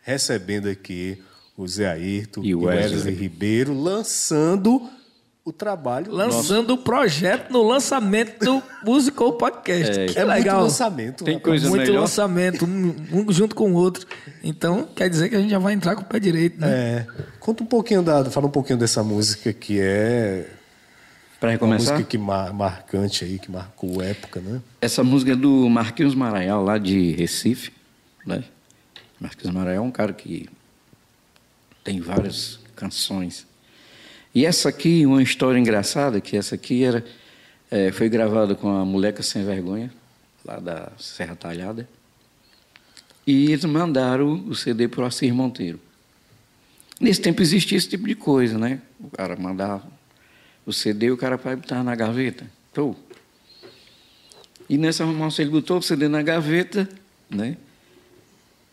recebendo aqui o Zé Ayrton e o Wesley Ribeiro, lançando o trabalho. Lançando o projeto no lançamento do Musical Podcast. É, que é legal. muito lançamento. Tem né? coisa Muito melhor. lançamento, um, um, junto com o outro. Então, quer dizer que a gente já vai entrar com o pé direito, né? É. Conta um pouquinho da... Fala um pouquinho dessa música que é... Para recomeçar? Uma música que mar, marcante aí, que marcou época, né? Essa música é do Marquinhos Maranhão, lá de Recife, né? Marquinhos Maranhão é um cara que tem várias canções e essa aqui, uma história engraçada, que essa aqui era, é, foi gravada com a Moleca Sem Vergonha, lá da Serra Talhada. E eles mandaram o CD para o Assir Monteiro. Nesse tempo existia esse tipo de coisa, né? O cara mandava o CD e o cara botar na gaveta. Tô. E nessa arrumação ele botou o CD na gaveta, né?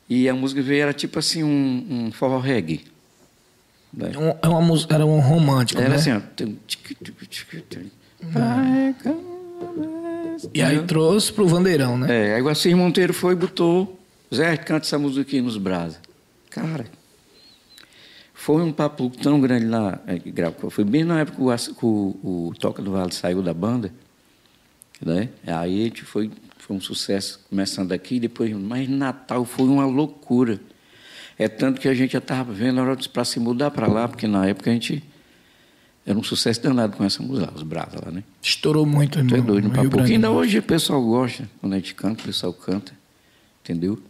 E a música veio, era tipo assim, um, um forró reggae. É uma música, era um romântico, era né? assim, ó. E aí trouxe pro Vandeirão, né? É, aí o Assis Monteiro foi e botou, Zé, canta essa música aqui nos brasa. Cara, foi um papo tão grande lá, é, foi bem na época que o, o, o Toca do Vale saiu da banda, né? Aí a gente foi, foi um sucesso começando aqui, depois, mas Natal foi uma loucura. É tanto que a gente já estava vendo a hora para se mudar para lá, porque na época a gente era um sucesso danado com essa música, os Brasa lá, né? Estourou muito, irmão. Tu é doido, para pouquinho. Ainda hoje o pessoal gosta, quando a gente canta, o pessoal canta, entendeu?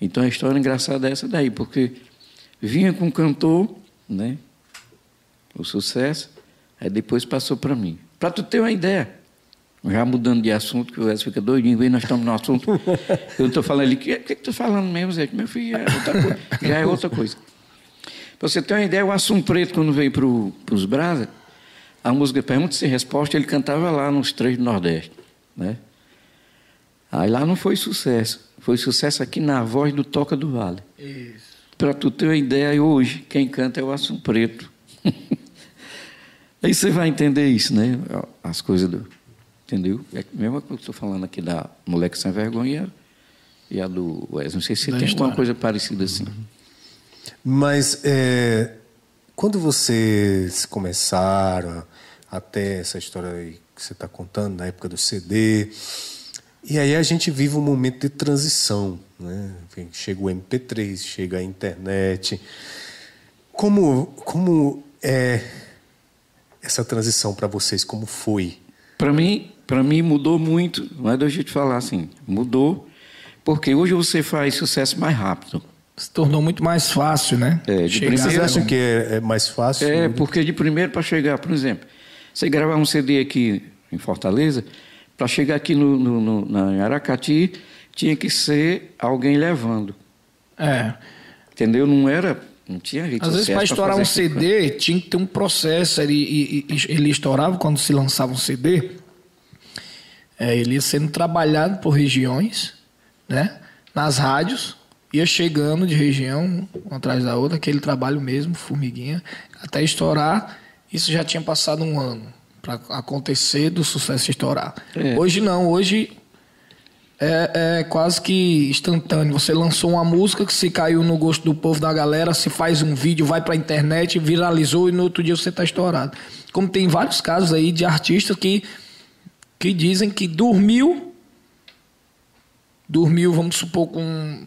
Então a história engraçada é essa daí, porque vinha com o cantor, né? O sucesso, aí depois passou para mim. Para tu ter uma ideia, já mudando de assunto, que o Wesley fica doidinho, vem, nós estamos no assunto. Eu estou falando ali, o que, que, que tu está falando mesmo, Zé? Meu filho, é outra coisa. já é outra coisa. Para você ter uma ideia, o Assunto Preto, quando veio para os Brasa, a música Pergunta Sem Resposta, ele cantava lá nos três do Nordeste. Né? Aí lá não foi sucesso. Foi sucesso aqui na voz do Toca do Vale. Para tu ter uma ideia, hoje, quem canta é o Assunto Preto. Aí você vai entender isso, né? As coisas do. Entendeu? É a mesma coisa que eu estou falando aqui da moleque sem vergonha e a do Wesley. Não sei se da tem história. alguma coisa parecida assim. Mas é, quando vocês começaram, até essa história aí que você está contando, na época do CD, e aí a gente vive um momento de transição. Né? Chega o MP3, chega a internet. Como, como é essa transição para vocês? Como foi? Para mim, para mim mudou muito. Não é de eu te falar assim, mudou, porque hoje você faz sucesso mais rápido. Se tornou muito mais fácil, né? É, de Chegar Vocês primeira- acham que é, é mais fácil? É, porque de primeiro para chegar, por exemplo, você gravar um CD aqui em Fortaleza, para chegar aqui no, no, no, na Aracati, tinha que ser alguém levando. É. Entendeu? Não era. Não tinha rede Às vezes, para estourar um CD, tinha que ter um processo. Ele, e- e- ele estourava quando se lançava um CD. É, ele ia sendo trabalhado por regiões, né? Nas rádios, ia chegando de região, uma atrás da outra, aquele trabalho mesmo, formiguinha, até estourar. Isso já tinha passado um ano para acontecer do sucesso estourar. É. Hoje não, hoje é, é quase que instantâneo. Você lançou uma música que se caiu no gosto do povo da galera, se faz um vídeo, vai pra internet, viralizou e no outro dia você tá estourado. Como tem vários casos aí de artistas que, que dizem que dormiu, dormiu, vamos supor, com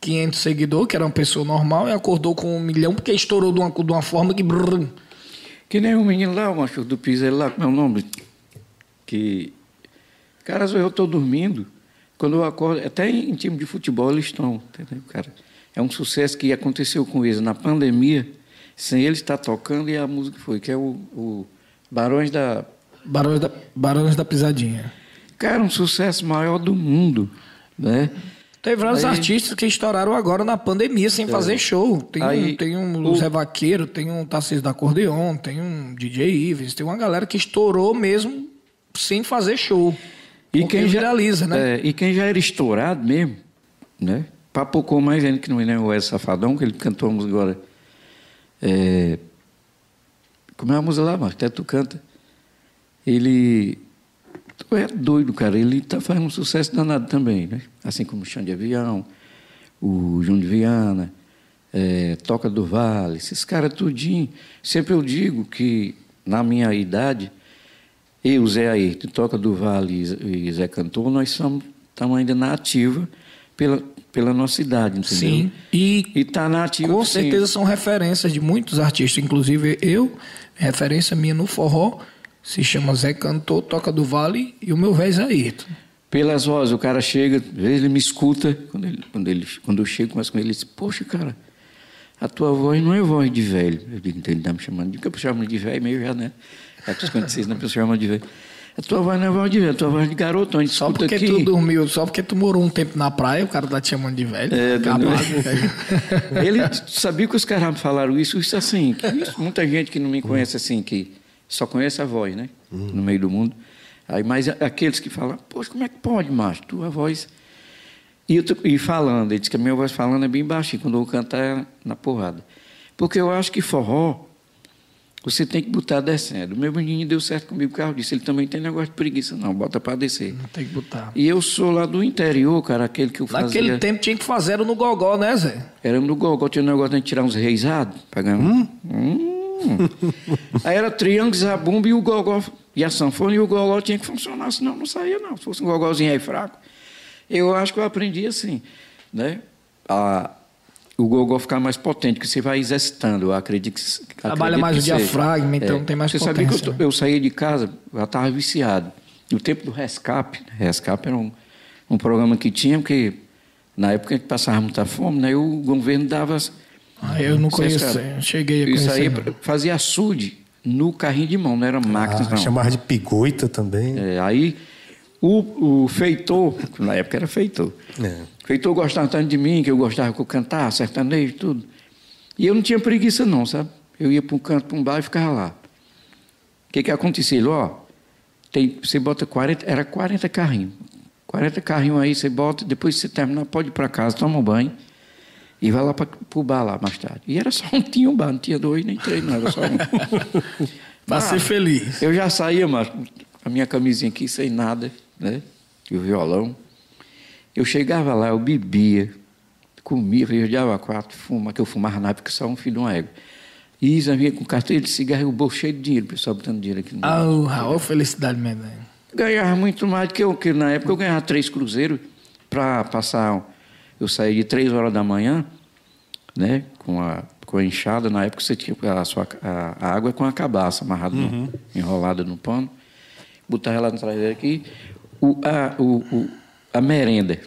500 seguidores, que era uma pessoa normal, e acordou com um milhão porque estourou de uma, de uma forma que... Que nem o menino lá, o macho do piso, ele lá, como é nome? Que. Cara, eu estou dormindo, quando eu acordo, até em time de futebol eles estão, entendeu, cara? É um sucesso que aconteceu com eles na pandemia, sem eles estar tocando, e a música foi, que é o, o Barões da. Barões da, Barões da Pisadinha. Cara, um sucesso maior do mundo, né? Teve vários Aí- artistas que estouraram agora na pandemia sem fazer show. Tem Aí, um, tem um o- Zé Vaqueiro, tem um Tarcísio da Acordeon, tem um DJ Ives, tem uma galera que estourou mesmo sem fazer show. E quem já viraliza, né? é, e quem já era estourado mesmo, né? Papocou mais ainda que não é o Wesley Safadão, que ele cantou a música agora. É, como é a música lá, Marcos? Até tu canta. Ele. É doido, cara. Ele tá fazendo um sucesso danado também, né? Assim como o Chão de Avião, o Júnior Viana, é, Toca do Vale, esses caras tudinho. Sempre eu digo que, na minha idade, eu, Zé Ayrton, Toca do Vale e Zé- Cantor, nós somos, estamos ainda na ativa pela, pela nossa idade, entendeu? Sim. E E está na ativa, com sim. certeza são referências de muitos artistas, inclusive eu, referência minha no forró, se chama Zé Cantor, Toca do Vale e o meu velho Zé Ayrton. Pelas vozes, o cara chega, às vezes ele me escuta, quando, ele, quando, ele, quando eu chego mais com ele, ele diz, poxa, cara, a tua voz não é voz de velho. Eu digo, então ele está me chamando de que eu chamo de velho, meio já, né? É que os 56 não pessoa chama de velho. A tua voz não é voz de velho, a tua voz é de garoto, a Só porque aqui. tu dormiu, só porque tu morou um tempo na praia, o cara tá te chamando de velho. É, Acabado. entendeu? Ele sabia que os caras me falaram isso, isso assim, isso, muita gente que não me conhece assim, que só conhece a voz, né? No meio do mundo. Aí, mas aqueles que falam, poxa, como é que pode, macho? Tua voz. E, eu tô- e falando, ele disse que a minha voz falando é bem baixinha, quando eu vou cantar é na porrada. Porque eu acho que forró, você tem que botar descendo. O meu menino deu certo comigo por causa disso. Ele também tem negócio de preguiça, não, bota para descer. Tem que botar. E eu sou lá do interior, cara, aquele que eu fazia. Naquele tempo tinha que fazer no gogó, né, Zé? Era no Gogol, tinha um negócio de tirar uns reisados. Pagando. Hum? Aí era triângulo, zabumba e o Gogol. E a sanfona e o Gogol tinha que funcionar, senão não saía, não. Se fosse um Gogolzinho aí fraco. Eu acho que eu aprendi assim, né? A, o Gogol ficar mais potente, que você vai exercitando. Eu acredito que. Trabalha mais que o seja. diafragma, então tem mais Você sabia que eu, potência, eu saí de casa, eu estava viciado. No tempo do Rescap? Rescap era um, um programa que tinha, porque na época a gente passava muita fome, né? O governo dava. Ah, eu não conheço, cara, eu cheguei a Isso conhecer. aí não. fazia açude no carrinho de mão, não era máquina, Ah, não. chamava de pigoita também. É, aí o, o feitor, na época era feitor, É. feitor gostava tanto de mim, que eu gostava que eu cantasse, sertanejo, tudo. E eu não tinha preguiça, não, sabe? Eu ia para um canto, para um bar e ficava lá. O que que acontecia? Ele, ó, tem, você bota 40, era 40 carrinhos. 40 carrinhos aí, você bota, depois que você terminar, pode ir para casa, toma um banho e vai lá para o bar lá mais tarde. E era só um, tinha um bar, não tinha dois nem três, não, era só um. Ah, ser feliz. Eu já saía, mas a minha camisinha aqui sem nada, né? E o violão. Eu chegava lá, eu bebia, comia, viajava quatro, fuma, que eu fumava na época só um filho de uma égua. E Isa vinha com carteira de cigarro e o bolso cheio de dinheiro, o pessoal botando dinheiro aqui no Ah, o Raul, felicidade mesmo. né? Ganhava muito mais do que eu, que na época eu ganhava três cruzeiros para passar. Eu saía de três horas da manhã, né? Com a, com a enxada, na época você tinha a, sua, a, a água com a cabaça amarrada, no, enrolada no pano, botava ela atrás aqui, o, a, o, o, a merenda,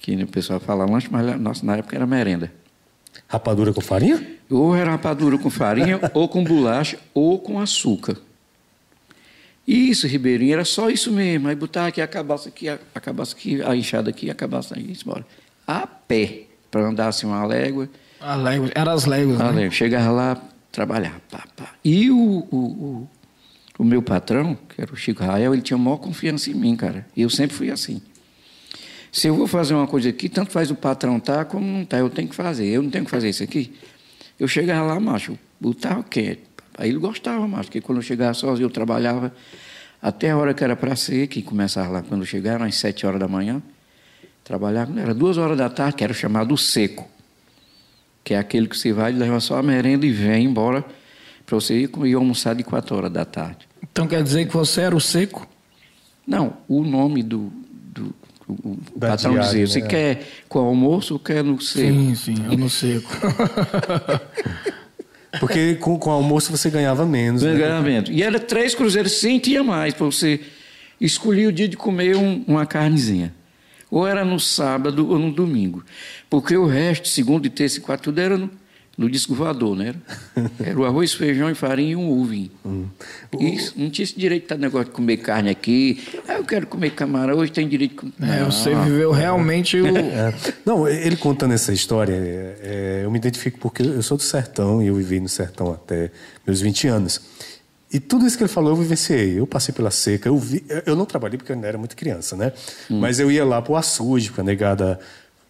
que o pessoal fala lanche, mas nossa, na época era merenda. Rapadura com farinha? Ou era rapadura com farinha, ou com bolacha, ou com açúcar. Isso, Ribeirinho, era só isso mesmo. Aí botava aqui a cabaça aqui, a, a cabaça aqui, a enxada aqui, a cabaça aí, embora. A pé, para andar assim uma légua. A légua, era as léguas, A né? légua. Chegava lá, trabalhava, pá, pá. E o, o, o, o meu patrão, que era o Chico Rael, ele tinha maior confiança em mim, cara. Eu sempre fui assim. Se eu vou fazer uma coisa aqui, tanto faz o patrão tá como não tá, eu tenho que fazer. Eu não tenho que fazer isso aqui. Eu chegava lá, macho, botava quieto. Aí ele gostava, macho, porque quando eu chegava sozinho, eu trabalhava até a hora que era para ser, que começava lá quando eu chegava, às sete horas da manhã. Trabalhava, era duas horas da tarde, que era chamado seco. Que é aquele que você vai, leva só a merenda e vem embora para você ir, comer- ir almoçar de quatro horas da tarde. Então quer dizer que você era o seco? Não, o nome do, do o, Da patrão diária, dizia, você né? quer com almoço ou quer no seco? Sim, sim, eu no seco. Porque com, com almoço você ganhava menos. né? Ganhamento. E era três cruzeiros, sim, tinha mais, para você escolher o dia de comer um- uma carnezinha. Ou era no sábado ou no domingo. Porque o resto, segundo e terça e quarto, tudo era no, no disco voador, né? Era, era o arroz, feijão e farinha e um ovinho. Isso, não tinha esse direito de estar negócio de comer carne aqui. Ah, eu quero comer camarão, hoje tem direito de comer. É, Não. você viveu realmente o. É. Não, ele contando essa história, é, é, eu me identifico porque eu sou do sertão e eu vivi no sertão até meus 20 anos. E tudo isso que ele falou eu vivenciei. Eu passei pela seca, eu, vi, eu não trabalhei porque eu ainda era muito criança, né? Mas eu ia lá pro açude, porque a negada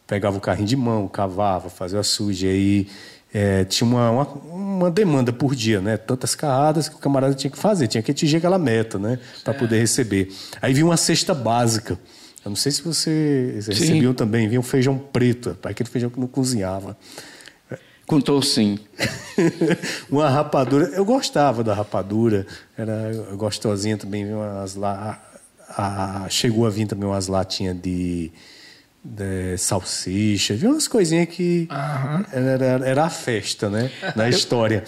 pegava o carrinho de mão, cavava, fazia o açude. Aí é, tinha uma, uma, uma demanda por dia, né? Tantas carradas que o camarada tinha que fazer, tinha que atingir aquela meta, né? Para poder receber. Aí vinha uma cesta básica. Eu não sei se você recebiam também, vinha um feijão preto, aquele feijão que não cozinhava. Contou sim. uma rapadura, eu gostava da rapadura, era gostosinha também, umas lá, a- a- chegou a vir também umas latinhas de, de salsicha, vinha umas coisinhas que era, era, era a festa, né, na história.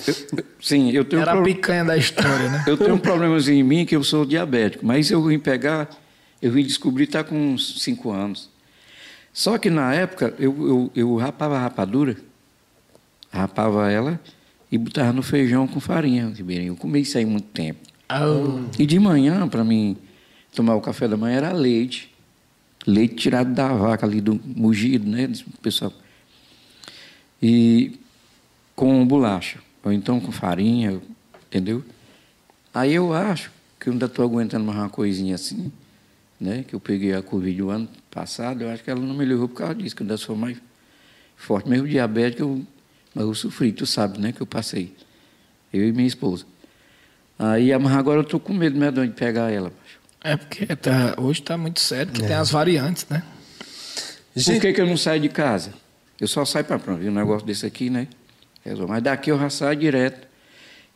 Sim, eu tenho um Era a pro- picanha da história, né? Eu tenho um problemazinho em mim que eu sou diabético, mas eu vim pegar, eu vim descobrir está com uns 5 anos. Só que na época eu, eu, eu rapava a rapadura, rapava ela e botava no feijão com farinha, Ribeirinho. Eu comi isso aí muito tempo. Oh, E de manhã, para mim tomar o café da manhã, era leite. Leite tirado da vaca ali, do mugido, né, pessoal? E com bolacha, ou então com farinha, entendeu? Aí eu acho que eu ainda estou aguentando mais uma coisinha assim, né? Que eu peguei a Covid o ano passado, eu acho que ela não melhorou por causa disso, que eu ainda sou mais forte. Mesmo diabético, eu, mas eu sofri, tu sabe, né? Que eu passei. Eu e minha esposa. Aí, mas agora eu estou com medo, medonho, de pegar ela. macho. é porque tá- hoje está muito sério, que tem as variantes, né? Por Gente, que, que eu não saio de casa? Eu só saio para pronto, vi um negócio desse aqui, né? Mas daqui eu já saio direto.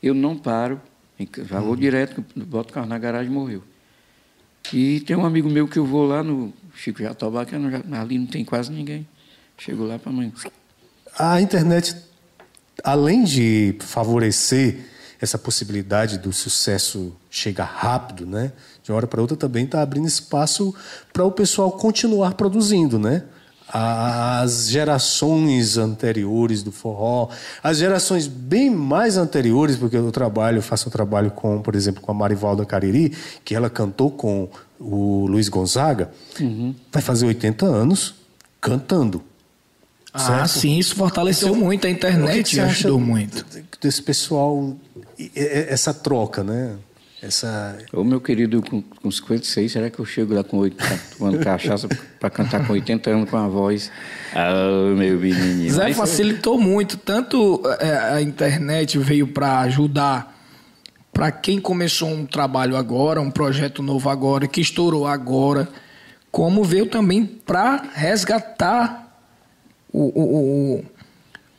Eu não paro. Já vou direto, boto o carro na garagem e morreu. E tem um amigo meu que eu vou lá no Chico Jatobá, que ali não tem quase ninguém. Chego lá para mãe. A internet, além de favorecer essa possibilidade do sucesso chegar rápido, né? De uma hora para outra também está abrindo espaço para o pessoal continuar produzindo, né? As gerações anteriores do forró, as gerações bem mais anteriores, porque eu trabalho, faço um trabalho com, por exemplo, com a Marivalda Cariri, que ela cantou com o Luiz Gonzaga, vai fazer 80 anos cantando. Ah, sim, isso fortaleceu muito. A que internet ajudou muito. Desse pessoal, essa troca, né? Essa. Ô, meu querido, com, com 56, será que eu chego lá com 8, tomando cachaça para cantar com 80 anos com a voz? Ah, meu menininho. Zé Mas- facilitou muito. Tanto é, a internet veio para ajudar para quem começou um trabalho agora, um projeto novo agora, que estourou agora, como veio também para resgatar o, o, o,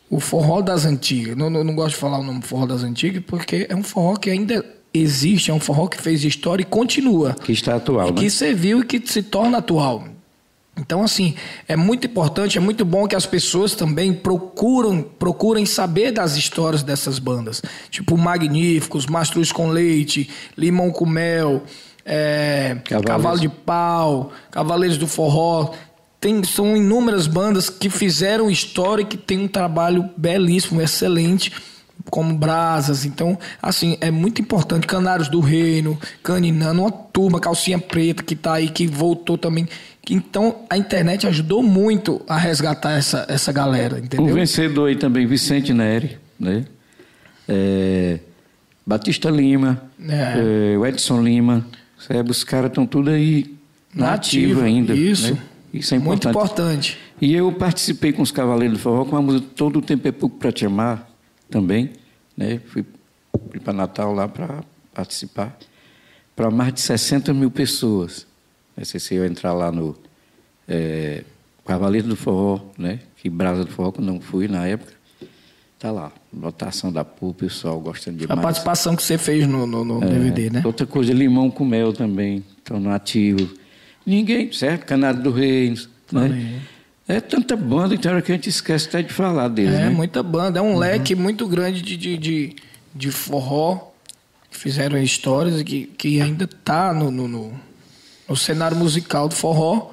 o forró das antigas. Não, não, não gosto de falar o nome forró das antigas, porque é um forró que ainda existe, é um forró que fez história e continua. Que está atual, E né? que serviu e que se torna atual. Então, assim, é muito importante, é muito bom que as pessoas também procuram, procurem saber das histórias dessas bandas. Tipo Magníficos, Mastruz com Leite, Limão com Mel, é, Cavalo de Pau, Cavaleiros do Forró. Tem, são inúmeras bandas que fizeram história e que tem um trabalho belíssimo, excelente como Brasas. Então, assim, é muito importante. Canários do Reino, Caninano, uma turma, Calcinha Preta, que está aí, que voltou também. Então, a internet ajudou muito a resgatar essa, essa galera, entendeu? O vencedor aí também, Vicente Neri, né? É, Batista Lima, é. É, Edson Lima. Sabe, os caras estão tudo aí nativo, ainda. Isso. Né? Isso é importante. Muito importante. E eu participei com os Cavaleiros do Forró com a música Todo o Tempo é Pouco para Te Amar também. Né? Fui, fui para Natal lá para participar. Para mais de 60 mil pessoas. Não sei se eu entrar lá no é, Cavaleiro do Forró, né? que Brasa do Forró, que não fui na época. Está lá, lotação da PU, o pessoal gostando demais. A participação que você fez no, no, no é, DVD, né? Outra coisa, limão com mel também, estão no ativo. Ninguém, certo? Canário do Reis, né? É tanta banda, então, que a gente esquece até de falar deles, É, né? muita banda. É um uhum. leque muito grande de, de, de, de forró que fizeram histórias e que, que ainda está no, no, no, no cenário musical do forró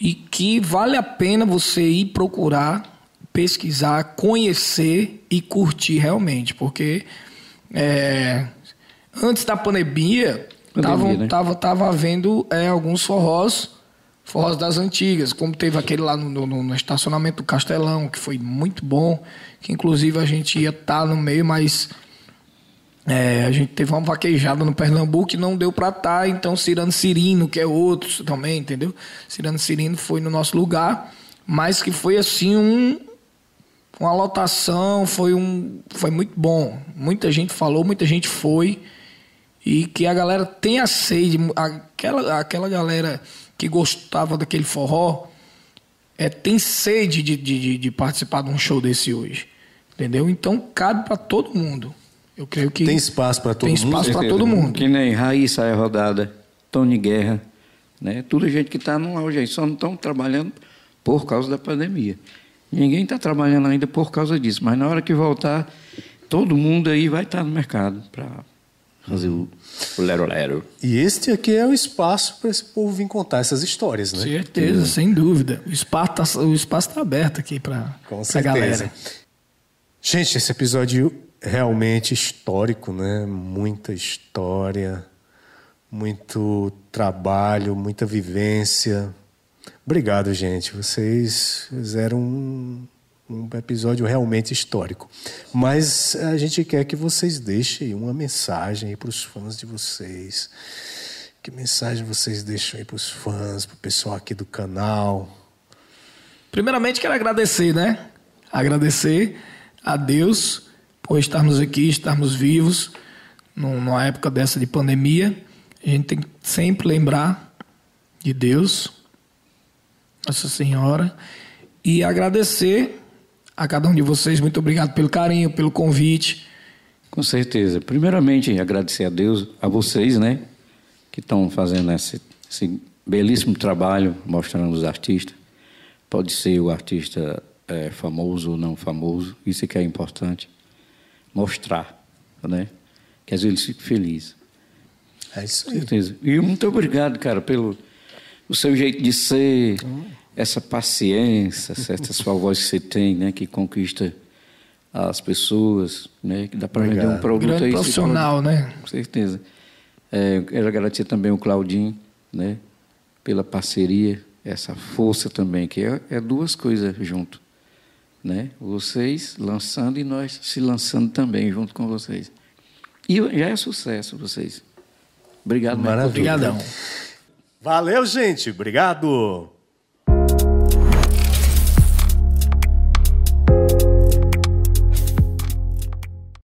e que vale a pena você ir procurar, pesquisar, conhecer e curtir realmente, porque é, antes da pandemia, pandemia tava, né? tava, tava havendo é, alguns forrós forrós das antigas, como teve aquele lá no, no, no, estacionamento do Castelão, que foi muito bom, que inclusive a gente ia estar tá no meio, mas é, a gente teve uma vaquejada no Pernambuco e não deu para estar, tá, então Cirano Cirino, que é outro também, entendeu? Cirano Cirino foi no nosso lugar, mas que foi assim um uma lotação, foi um foi muito bom. Muita gente falou, muita gente foi e que a galera tem a sede, aquela aquela galera que gostava daquele forró é, tem sede de, de, de participar de um show desse hoje. Entendeu? Então cabe para todo mundo. Eu creio que. Tem espaço para todo mundo? Tem espaço para todo mundo. Que nem Raíssa é rodada, Tony Guerra, né? Tudo gente que está no auge aí, só não estão trabalhando por causa da pandemia. Ninguém está trabalhando ainda por causa disso, mas na hora que voltar, todo mundo aí vai estar tá no mercado para fazer o, lero-lero. E este aqui é o espaço para esse povo vir contar essas histórias, né? Certeza, sem dúvida. O espaço está tá aberto aqui para a galera. Gente, esse episódio é realmente histórico, né? Muita história, muito trabalho, muita vivência. Obrigado, gente. Vocês fizeram um um episódio realmente histórico. Mas a gente quer que vocês deixem uma mensagem para os fãs de vocês. Que mensagem vocês deixam aí para os fãs, para o pessoal aqui do canal? Primeiramente, quero agradecer, né? Agradecer a Deus por estarmos aqui, estarmos vivos numa época dessa de pandemia. A gente tem que sempre lembrar de Deus, Nossa Senhora, e agradecer a cada um de vocês. Muito obrigado pelo carinho, pelo convite. Com certeza. Primeiramente, agradecer a Deus, a vocês, né, que estão fazendo esse, esse belíssimo trabalho, mostrando os artistas. Pode ser o artista é, famoso ou não famoso, isso é que é importante. Mostrar, né? Que às vezes eles ficam felizes. É isso aí. Certeza. E muito obrigado, cara, pelo o seu jeito de ser. Hum essa paciência, essa sua voz que você tem, né, que conquista as pessoas, né, que dá para vender um produto Grande aí. profissional, né? Com certeza. É, eu quero agradecer também o Claudinho, né, pela parceria, essa força também, que é, é duas coisas junto, né? Vocês lançando e nós se lançando também junto com vocês. E já é sucesso vocês. Obrigado, Maravilha. Obrigadão. Valeu, gente. Obrigado.